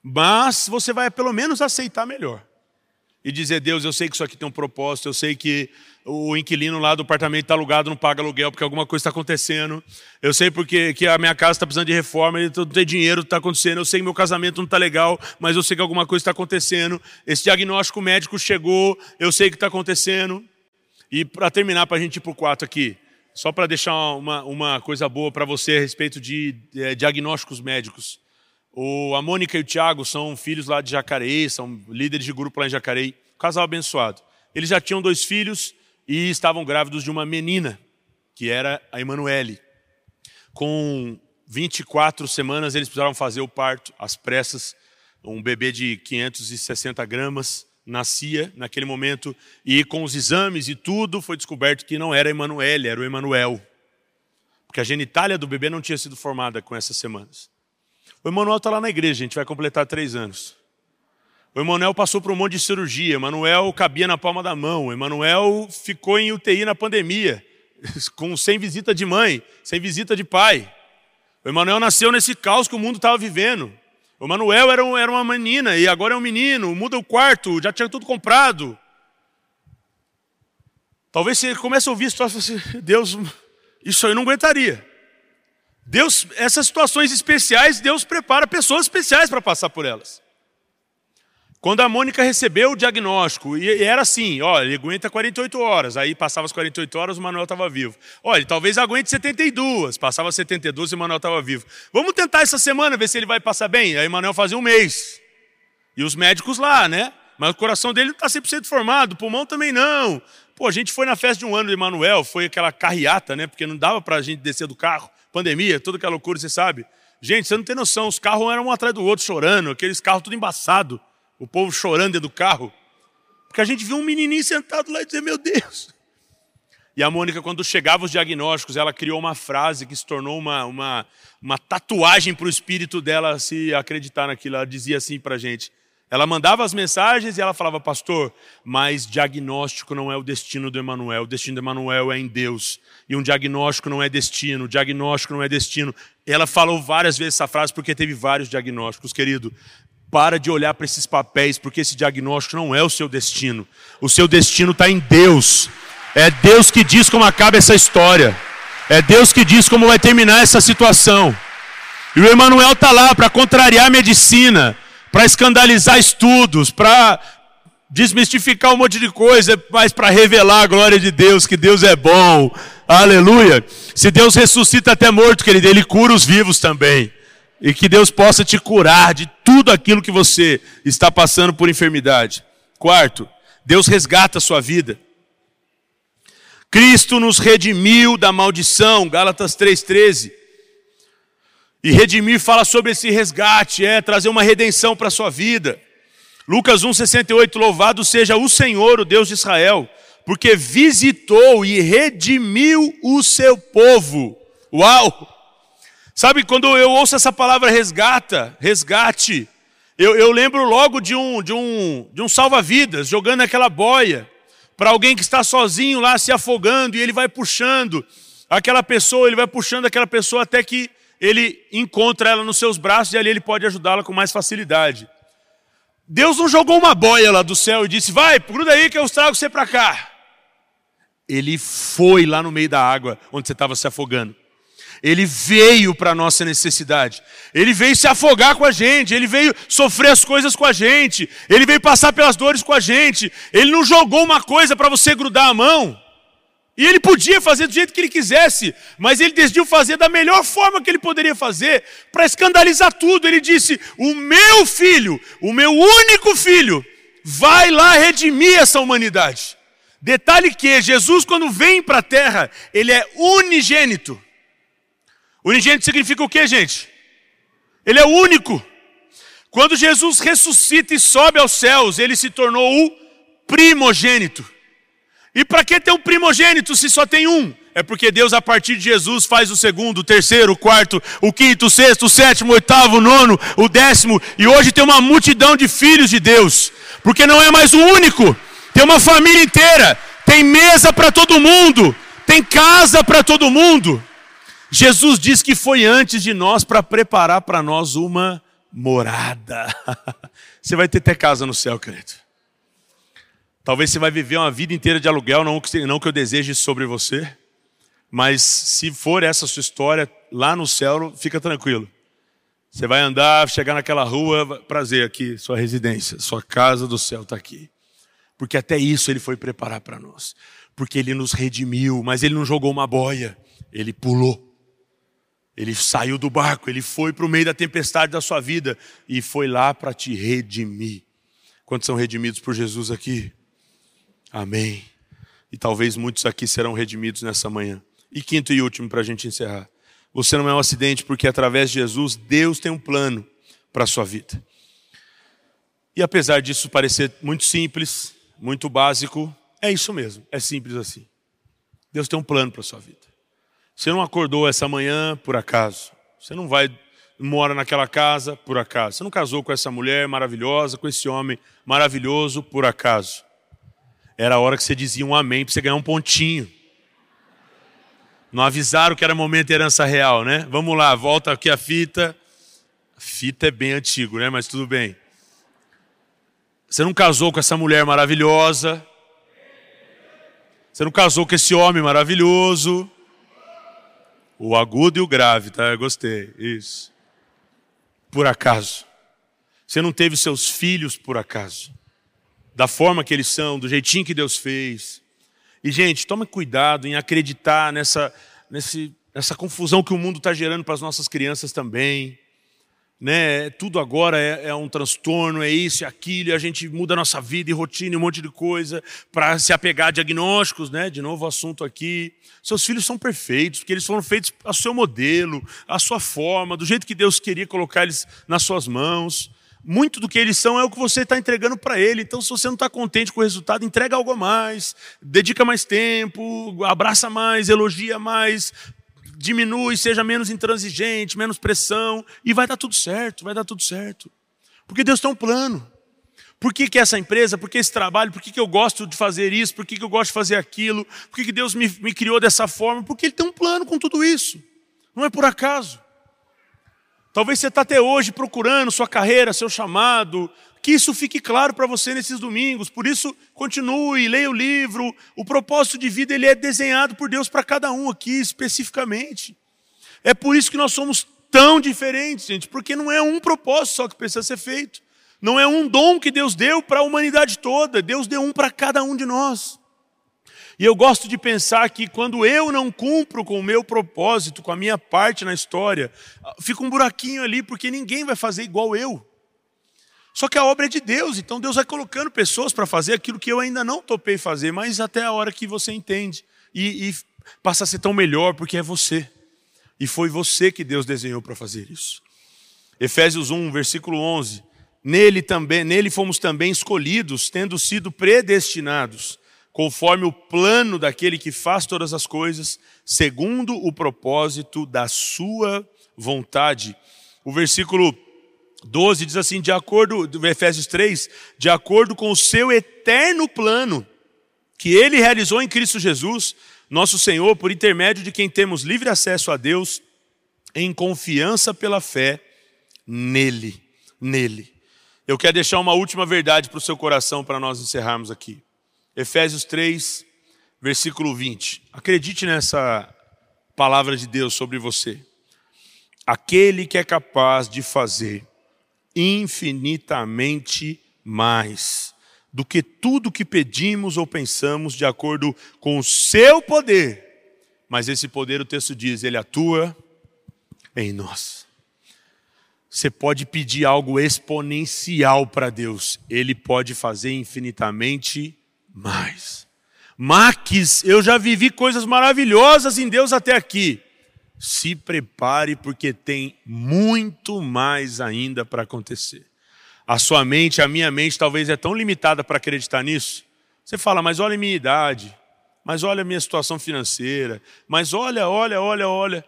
Mas você vai pelo menos aceitar melhor e dizer: Deus, eu sei que isso aqui tem um propósito, eu sei que o inquilino lá do apartamento está alugado, não paga aluguel porque alguma coisa está acontecendo, eu sei porque que a minha casa está precisando de reforma, e não tem dinheiro, está acontecendo, eu sei que meu casamento não está legal, mas eu sei que alguma coisa está acontecendo, esse diagnóstico médico chegou, eu sei que está acontecendo. E para terminar, para a gente ir para o quarto aqui, só para deixar uma, uma coisa boa para você a respeito de é, diagnósticos médicos. O, a Mônica e o Tiago são filhos lá de Jacareí, são líderes de grupo lá em Jacareí, casal abençoado. Eles já tinham dois filhos e estavam grávidos de uma menina, que era a Emanuele. Com 24 semanas eles precisaram fazer o parto, às pressas. Um bebê de 560 gramas nascia naquele momento e com os exames e tudo foi descoberto que não era Emanuele, era o Emanuel. Porque a genitália do bebê não tinha sido formada com essas semanas. O Emanuel está lá na igreja, a gente vai completar três anos. O Emanuel passou por um monte de cirurgia, Emanuel cabia na palma da mão, Emanuel ficou em UTI na pandemia, com, sem visita de mãe, sem visita de pai. O Emanuel nasceu nesse caos que o mundo estava vivendo. O Emanuel era, um, era uma menina e agora é um menino, muda o quarto, já tinha tudo comprado. Talvez você comece a ouvir situações assim, Deus, isso aí eu não aguentaria. Deus, essas situações especiais, Deus prepara pessoas especiais para passar por elas. Quando a Mônica recebeu o diagnóstico, e era assim, ó, ele aguenta 48 horas, aí passava as 48 horas, o Manuel estava vivo. Olha, talvez aguente 72, passava 72 e o Manuel estava vivo. Vamos tentar essa semana, ver se ele vai passar bem. Aí o Manuel fazia um mês. E os médicos lá, né? Mas o coração dele não está 100% formado, o pulmão também não. Pô, a gente foi na festa de um ano do Emanuel, foi aquela carreata, né? Porque não dava para a gente descer do carro. Pandemia, toda aquela loucura, você sabe. Gente, você não tem noção, os carros eram um atrás do outro chorando, aqueles carros tudo embaçado. O povo chorando dentro do carro. Porque a gente viu um menininho sentado lá e dizer, meu Deus. E a Mônica, quando chegava os diagnósticos, ela criou uma frase que se tornou uma, uma, uma tatuagem para o espírito dela se acreditar naquilo. Ela dizia assim para a gente, ela mandava as mensagens e ela falava, pastor, mas diagnóstico não é o destino do Emanuel, o destino do Emanuel é em Deus. E um diagnóstico não é destino, diagnóstico não é destino. Ela falou várias vezes essa frase porque teve vários diagnósticos, querido. Para de olhar para esses papéis, porque esse diagnóstico não é o seu destino. O seu destino está em Deus. É Deus que diz como acaba essa história. É Deus que diz como vai terminar essa situação. E o Emanuel está lá para contrariar a medicina para escandalizar estudos, para desmistificar um monte de coisa, mas para revelar a glória de Deus, que Deus é bom. Aleluia. Se Deus ressuscita até morto, querido, Ele cura os vivos também. E que Deus possa te curar de tudo aquilo que você está passando por enfermidade. Quarto, Deus resgata a sua vida. Cristo nos redimiu da maldição, Gálatas 3,13. E redimir fala sobre esse resgate, é trazer uma redenção para a sua vida. Lucas 1,68, louvado seja o Senhor, o Deus de Israel, porque visitou e redimiu o seu povo. Uau! Sabe, quando eu ouço essa palavra resgata, resgate, eu, eu lembro logo de um, de um, de um salva-vidas jogando aquela boia para alguém que está sozinho lá se afogando e ele vai puxando aquela pessoa, ele vai puxando aquela pessoa até que ele encontra ela nos seus braços e ali ele pode ajudá-la com mais facilidade. Deus não jogou uma boia lá do céu e disse: Vai, gruda aí que eu trago você para cá. Ele foi lá no meio da água onde você estava se afogando. Ele veio para a nossa necessidade. Ele veio se afogar com a gente. Ele veio sofrer as coisas com a gente. Ele veio passar pelas dores com a gente. Ele não jogou uma coisa para você grudar a mão. E ele podia fazer do jeito que ele quisesse, mas ele decidiu fazer da melhor forma que ele poderia fazer, para escandalizar tudo. Ele disse: O meu filho, o meu único filho, vai lá redimir essa humanidade. Detalhe que Jesus, quando vem para a terra, ele é unigênito. Unigênito significa o que, gente? Ele é único. Quando Jesus ressuscita e sobe aos céus, ele se tornou o primogênito. E para que ter um primogênito se só tem um? É porque Deus, a partir de Jesus, faz o segundo, o terceiro, o quarto, o quinto, o sexto, o sétimo, o oitavo, o nono, o décimo. E hoje tem uma multidão de filhos de Deus. Porque não é mais o único. Tem uma família inteira. Tem mesa para todo mundo. Tem casa para todo mundo. Jesus diz que foi antes de nós para preparar para nós uma morada. Você vai ter até casa no céu, querido. Talvez você vai viver uma vida inteira de aluguel, não que, não que eu deseje sobre você, mas se for essa sua história, lá no céu, fica tranquilo. Você vai andar, chegar naquela rua, prazer aqui, sua residência, sua casa do céu está aqui. Porque até isso ele foi preparar para nós. Porque ele nos redimiu, mas ele não jogou uma boia, ele pulou. Ele saiu do barco, ele foi para o meio da tempestade da sua vida e foi lá para te redimir. Quantos são redimidos por Jesus aqui? Amém. E talvez muitos aqui serão redimidos nessa manhã. E quinto e último, para a gente encerrar. Você não é um acidente porque através de Jesus, Deus tem um plano para a sua vida. E apesar disso parecer muito simples, muito básico, é isso mesmo, é simples assim. Deus tem um plano para a sua vida. Você não acordou essa manhã por acaso. Você não vai mora naquela casa por acaso. Você não casou com essa mulher maravilhosa, com esse homem maravilhoso por acaso. Era a hora que você dizia um amém para você ganhar um pontinho. Não avisaram que era momento de herança real, né? Vamos lá, volta aqui a fita. A fita é bem antigo, né? Mas tudo bem. Você não casou com essa mulher maravilhosa. Você não casou com esse homem maravilhoso. O agudo e o grave, tá? Eu gostei. Isso. Por acaso. Você não teve seus filhos por acaso. Da forma que eles são, do jeitinho que Deus fez. E, gente, tome cuidado em acreditar nessa, nesse, nessa confusão que o mundo está gerando para as nossas crianças também né? Tudo agora é, é, um transtorno, é isso, é aquilo, e a gente muda a nossa vida e rotina e um monte de coisa para se apegar a diagnósticos, né? De novo assunto aqui. Seus filhos são perfeitos, porque eles foram feitos a seu modelo, a sua forma, do jeito que Deus queria colocar eles nas suas mãos. Muito do que eles são é o que você está entregando para ele. Então, se você não está contente com o resultado, entrega algo a mais, dedica mais tempo, abraça mais, elogia mais, diminui, seja menos intransigente, menos pressão, e vai dar tudo certo, vai dar tudo certo. Porque Deus tem um plano. Por que, que essa empresa, por que esse trabalho, por que, que eu gosto de fazer isso, por que, que eu gosto de fazer aquilo, por que, que Deus me, me criou dessa forma? Porque Ele tem um plano com tudo isso. Não é por acaso. Talvez você está até hoje procurando sua carreira, seu chamado, que isso fique claro para você nesses domingos. Por isso, continue, leia o livro. O propósito de vida ele é desenhado por Deus para cada um aqui especificamente. É por isso que nós somos tão diferentes, gente, porque não é um propósito só que precisa ser feito. Não é um dom que Deus deu para a humanidade toda, Deus deu um para cada um de nós. E eu gosto de pensar que quando eu não cumpro com o meu propósito, com a minha parte na história, fica um buraquinho ali, porque ninguém vai fazer igual eu. Só que a obra é de Deus, então Deus vai colocando pessoas para fazer aquilo que eu ainda não topei fazer, mas até a hora que você entende. E, e passa a ser tão melhor porque é você. E foi você que Deus desenhou para fazer isso. Efésios 1, versículo 11. Nele também, nele fomos também escolhidos, tendo sido predestinados, conforme o plano daquele que faz todas as coisas, segundo o propósito da sua vontade. O versículo 12 diz assim, de acordo, Efésios 3, de acordo com o seu eterno plano, que ele realizou em Cristo Jesus, nosso Senhor, por intermédio de quem temos livre acesso a Deus, em confiança pela fé nele, nele. Eu quero deixar uma última verdade para o seu coração para nós encerrarmos aqui. Efésios 3, versículo 20. Acredite nessa palavra de Deus sobre você. Aquele que é capaz de fazer infinitamente mais do que tudo que pedimos ou pensamos, de acordo com o seu poder. Mas esse poder, o texto diz, ele atua em nós. Você pode pedir algo exponencial para Deus, ele pode fazer infinitamente mais. Max, eu já vivi coisas maravilhosas em Deus até aqui se prepare porque tem muito mais ainda para acontecer. A sua mente, a minha mente, talvez é tão limitada para acreditar nisso. Você fala, mas olha a minha idade, mas olha a minha situação financeira, mas olha, olha, olha, olha.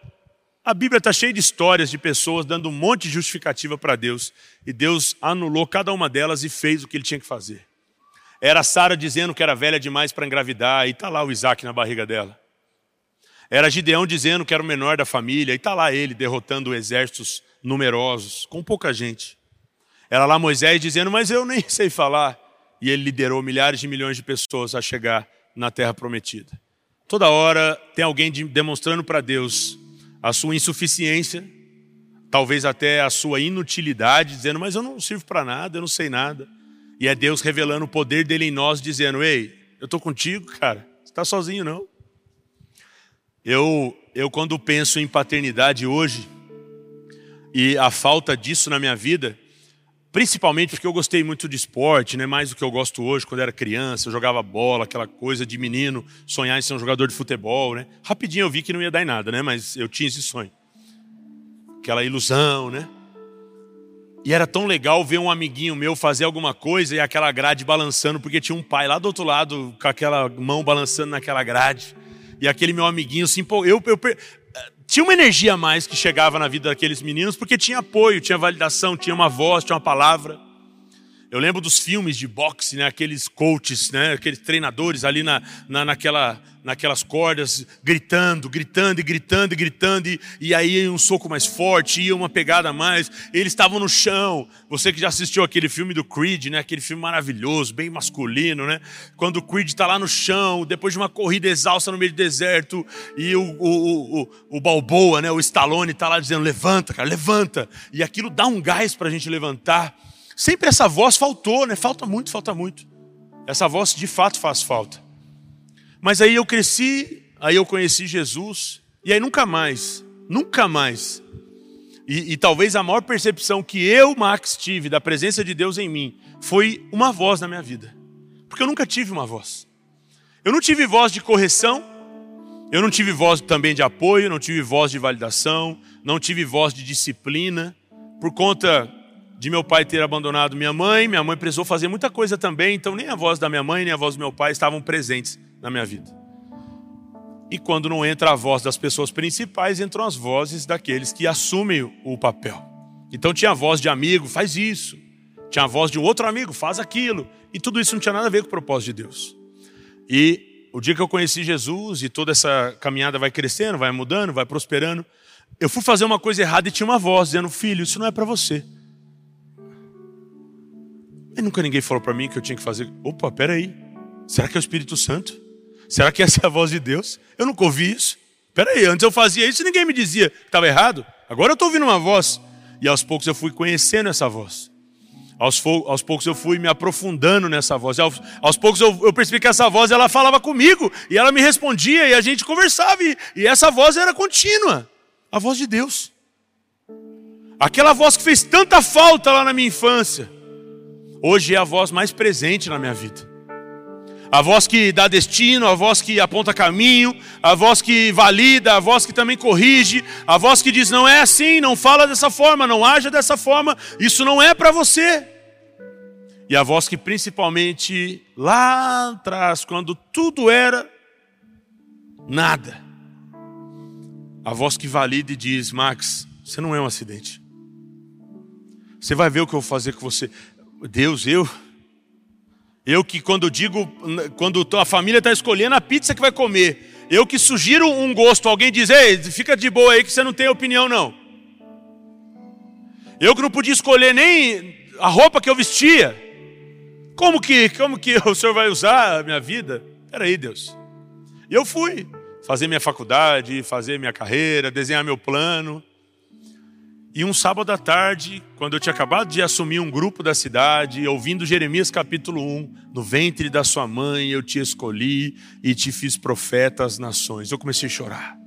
A Bíblia está cheia de histórias de pessoas dando um monte de justificativa para Deus, e Deus anulou cada uma delas e fez o que ele tinha que fazer. Era Sara dizendo que era velha demais para engravidar, e está lá o Isaac na barriga dela. Era Gideão dizendo que era o menor da família, e está lá ele derrotando exércitos numerosos, com pouca gente. Era lá Moisés dizendo, mas eu nem sei falar. E ele liderou milhares de milhões de pessoas a chegar na terra prometida. Toda hora tem alguém demonstrando para Deus a sua insuficiência, talvez até a sua inutilidade, dizendo, mas eu não sirvo para nada, eu não sei nada. E é Deus revelando o poder dele em nós, dizendo, ei, eu estou contigo, cara, você está sozinho não. Eu, eu quando penso em paternidade hoje e a falta disso na minha vida, principalmente porque eu gostei muito de esporte, né, mais do que eu gosto hoje, quando era criança, eu jogava bola, aquela coisa de menino, sonhar em ser um jogador de futebol, né? Rapidinho eu vi que não ia dar em nada, né, mas eu tinha esse sonho. Aquela ilusão, né? E era tão legal ver um amiguinho meu fazer alguma coisa e aquela grade balançando, porque tinha um pai lá do outro lado com aquela mão balançando naquela grade e aquele meu amiguinho se empolgou. Eu, eu, tinha uma energia a mais que chegava na vida daqueles meninos, porque tinha apoio, tinha validação, tinha uma voz, tinha uma palavra. Eu lembro dos filmes de boxe, né? aqueles coaches, né? aqueles treinadores ali na, na, naquela, naquelas cordas, gritando, gritando e gritando e gritando, e, e aí um soco mais forte, ia uma pegada a mais. Eles estavam no chão. Você que já assistiu aquele filme do Creed, né? aquele filme maravilhoso, bem masculino, né? quando o Creed está lá no chão, depois de uma corrida exausta no meio do deserto, e o, o, o, o Balboa, né? o Stallone, está lá dizendo: levanta, cara, levanta. E aquilo dá um gás para a gente levantar. Sempre essa voz faltou, né? Falta muito, falta muito. Essa voz de fato faz falta. Mas aí eu cresci, aí eu conheci Jesus, e aí nunca mais, nunca mais. E, e, talvez a maior percepção que eu, Max, tive da presença de Deus em mim foi uma voz na minha vida. Porque eu nunca tive uma voz. Eu não tive voz de correção, eu não tive voz também de apoio, não tive voz de validação, não tive voz de disciplina, por conta de meu pai ter abandonado minha mãe, minha mãe precisou fazer muita coisa também, então nem a voz da minha mãe, nem a voz do meu pai estavam presentes na minha vida. E quando não entra a voz das pessoas principais, entram as vozes daqueles que assumem o papel. Então tinha a voz de amigo, faz isso. Tinha a voz de um outro amigo, faz aquilo. E tudo isso não tinha nada a ver com o propósito de Deus. E o dia que eu conheci Jesus e toda essa caminhada vai crescendo, vai mudando, vai prosperando, eu fui fazer uma coisa errada e tinha uma voz dizendo: Filho, isso não é para você. E nunca ninguém falou para mim que eu tinha que fazer. Opa, peraí. Será que é o Espírito Santo? Será que essa é a voz de Deus? Eu nunca ouvi isso. Peraí, antes eu fazia isso e ninguém me dizia que estava errado. Agora eu estou ouvindo uma voz. E aos poucos eu fui conhecendo essa voz. Aos, aos poucos eu fui me aprofundando nessa voz. Aos, aos poucos eu, eu, percebi que essa voz ela falava comigo. E ela me respondia e a gente conversava. E, e essa voz era contínua. A voz de Deus. Aquela voz que fez tanta falta lá na minha infância hoje é a voz mais presente na minha vida. A voz que dá destino, a voz que aponta caminho, a voz que valida, a voz que também corrige, a voz que diz: não é assim, não fala dessa forma, não haja dessa forma, isso não é para você. E a voz que principalmente lá atrás, quando tudo era nada, a voz que valida e diz: Max, você não é um acidente. Você vai ver o que eu vou fazer com você. Deus, eu. Eu que quando digo, quando a família está escolhendo a pizza que vai comer, eu que sugiro um gosto, alguém diz, ei, fica de boa aí que você não tem opinião não. Eu que não podia escolher nem a roupa que eu vestia. Como que, como que o senhor vai usar a minha vida? Peraí, Deus. Eu fui fazer minha faculdade, fazer minha carreira, desenhar meu plano. E um sábado à tarde, quando eu tinha acabado de assumir um grupo da cidade, ouvindo Jeremias capítulo 1, no ventre da sua mãe eu te escolhi e te fiz profeta às nações. Eu comecei a chorar.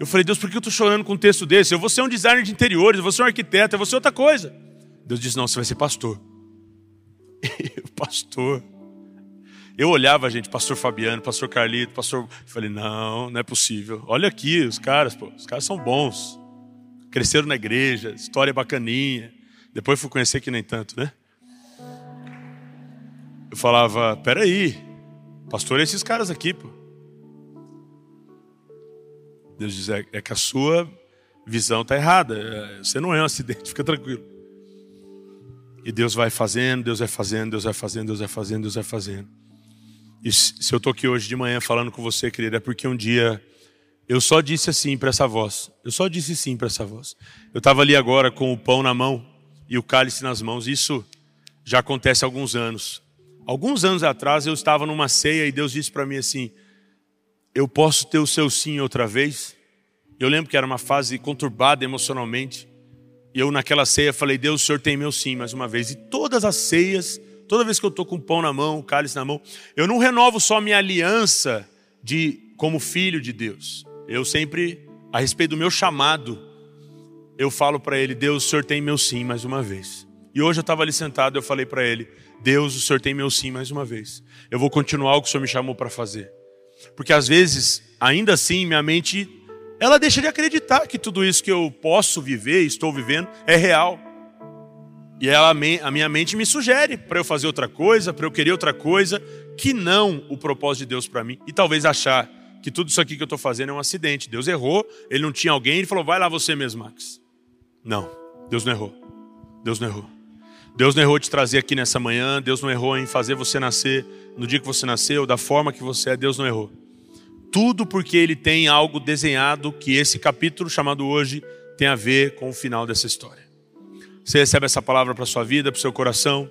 Eu falei, Deus, por que eu estou chorando com um texto desse? Eu vou ser um designer de interiores, eu vou ser um arquiteto, eu vou ser outra coisa. Deus disse, não, você vai ser pastor. Eu, pastor. Eu olhava, gente, pastor Fabiano, pastor Carlito, pastor. Eu falei, não, não é possível. Olha aqui, os caras, pô, os caras são bons cresceram na igreja, história bacaninha. Depois fui conhecer que nem tanto, né? Eu falava, peraí, pastor é esses caras aqui, pô. Deus diz, é, é que a sua visão está errada. É, você não é um acidente, fica tranquilo. E Deus vai fazendo, Deus vai fazendo, Deus vai fazendo, Deus vai fazendo, Deus vai fazendo. E se eu estou aqui hoje de manhã falando com você, querido, é porque um dia eu só disse assim para essa voz. Eu só disse sim para essa voz. Eu estava ali agora com o pão na mão e o cálice nas mãos. Isso já acontece há alguns anos. Alguns anos atrás eu estava numa ceia e Deus disse para mim assim: Eu posso ter o seu sim outra vez? Eu lembro que era uma fase conturbada emocionalmente. E eu naquela ceia falei: Deus, o Senhor tem meu sim mais uma vez. E todas as ceias, toda vez que eu estou com o pão na mão, o cálice na mão, eu não renovo só minha aliança de como filho de Deus. Eu sempre, a respeito do meu chamado, eu falo para ele: Deus, o Senhor tem meu sim mais uma vez. E hoje eu estava ali sentado, eu falei para ele: Deus, o Senhor tem meu sim mais uma vez. Eu vou continuar o que o Senhor me chamou para fazer. Porque às vezes, ainda assim, minha mente, ela deixa de acreditar que tudo isso que eu posso viver, estou vivendo, é real. E ela, a minha mente me sugere para eu fazer outra coisa, para eu querer outra coisa, que não o propósito de Deus para mim. E talvez achar que tudo isso aqui que eu estou fazendo é um acidente. Deus errou, ele não tinha alguém, ele falou, vai lá você mesmo, Max. Não, Deus não errou. Deus não errou. Deus não errou te trazer aqui nessa manhã, Deus não errou em fazer você nascer no dia que você nasceu, da forma que você é, Deus não errou. Tudo porque Ele tem algo desenhado que esse capítulo chamado hoje tem a ver com o final dessa história. Você recebe essa palavra para sua vida, para o seu coração?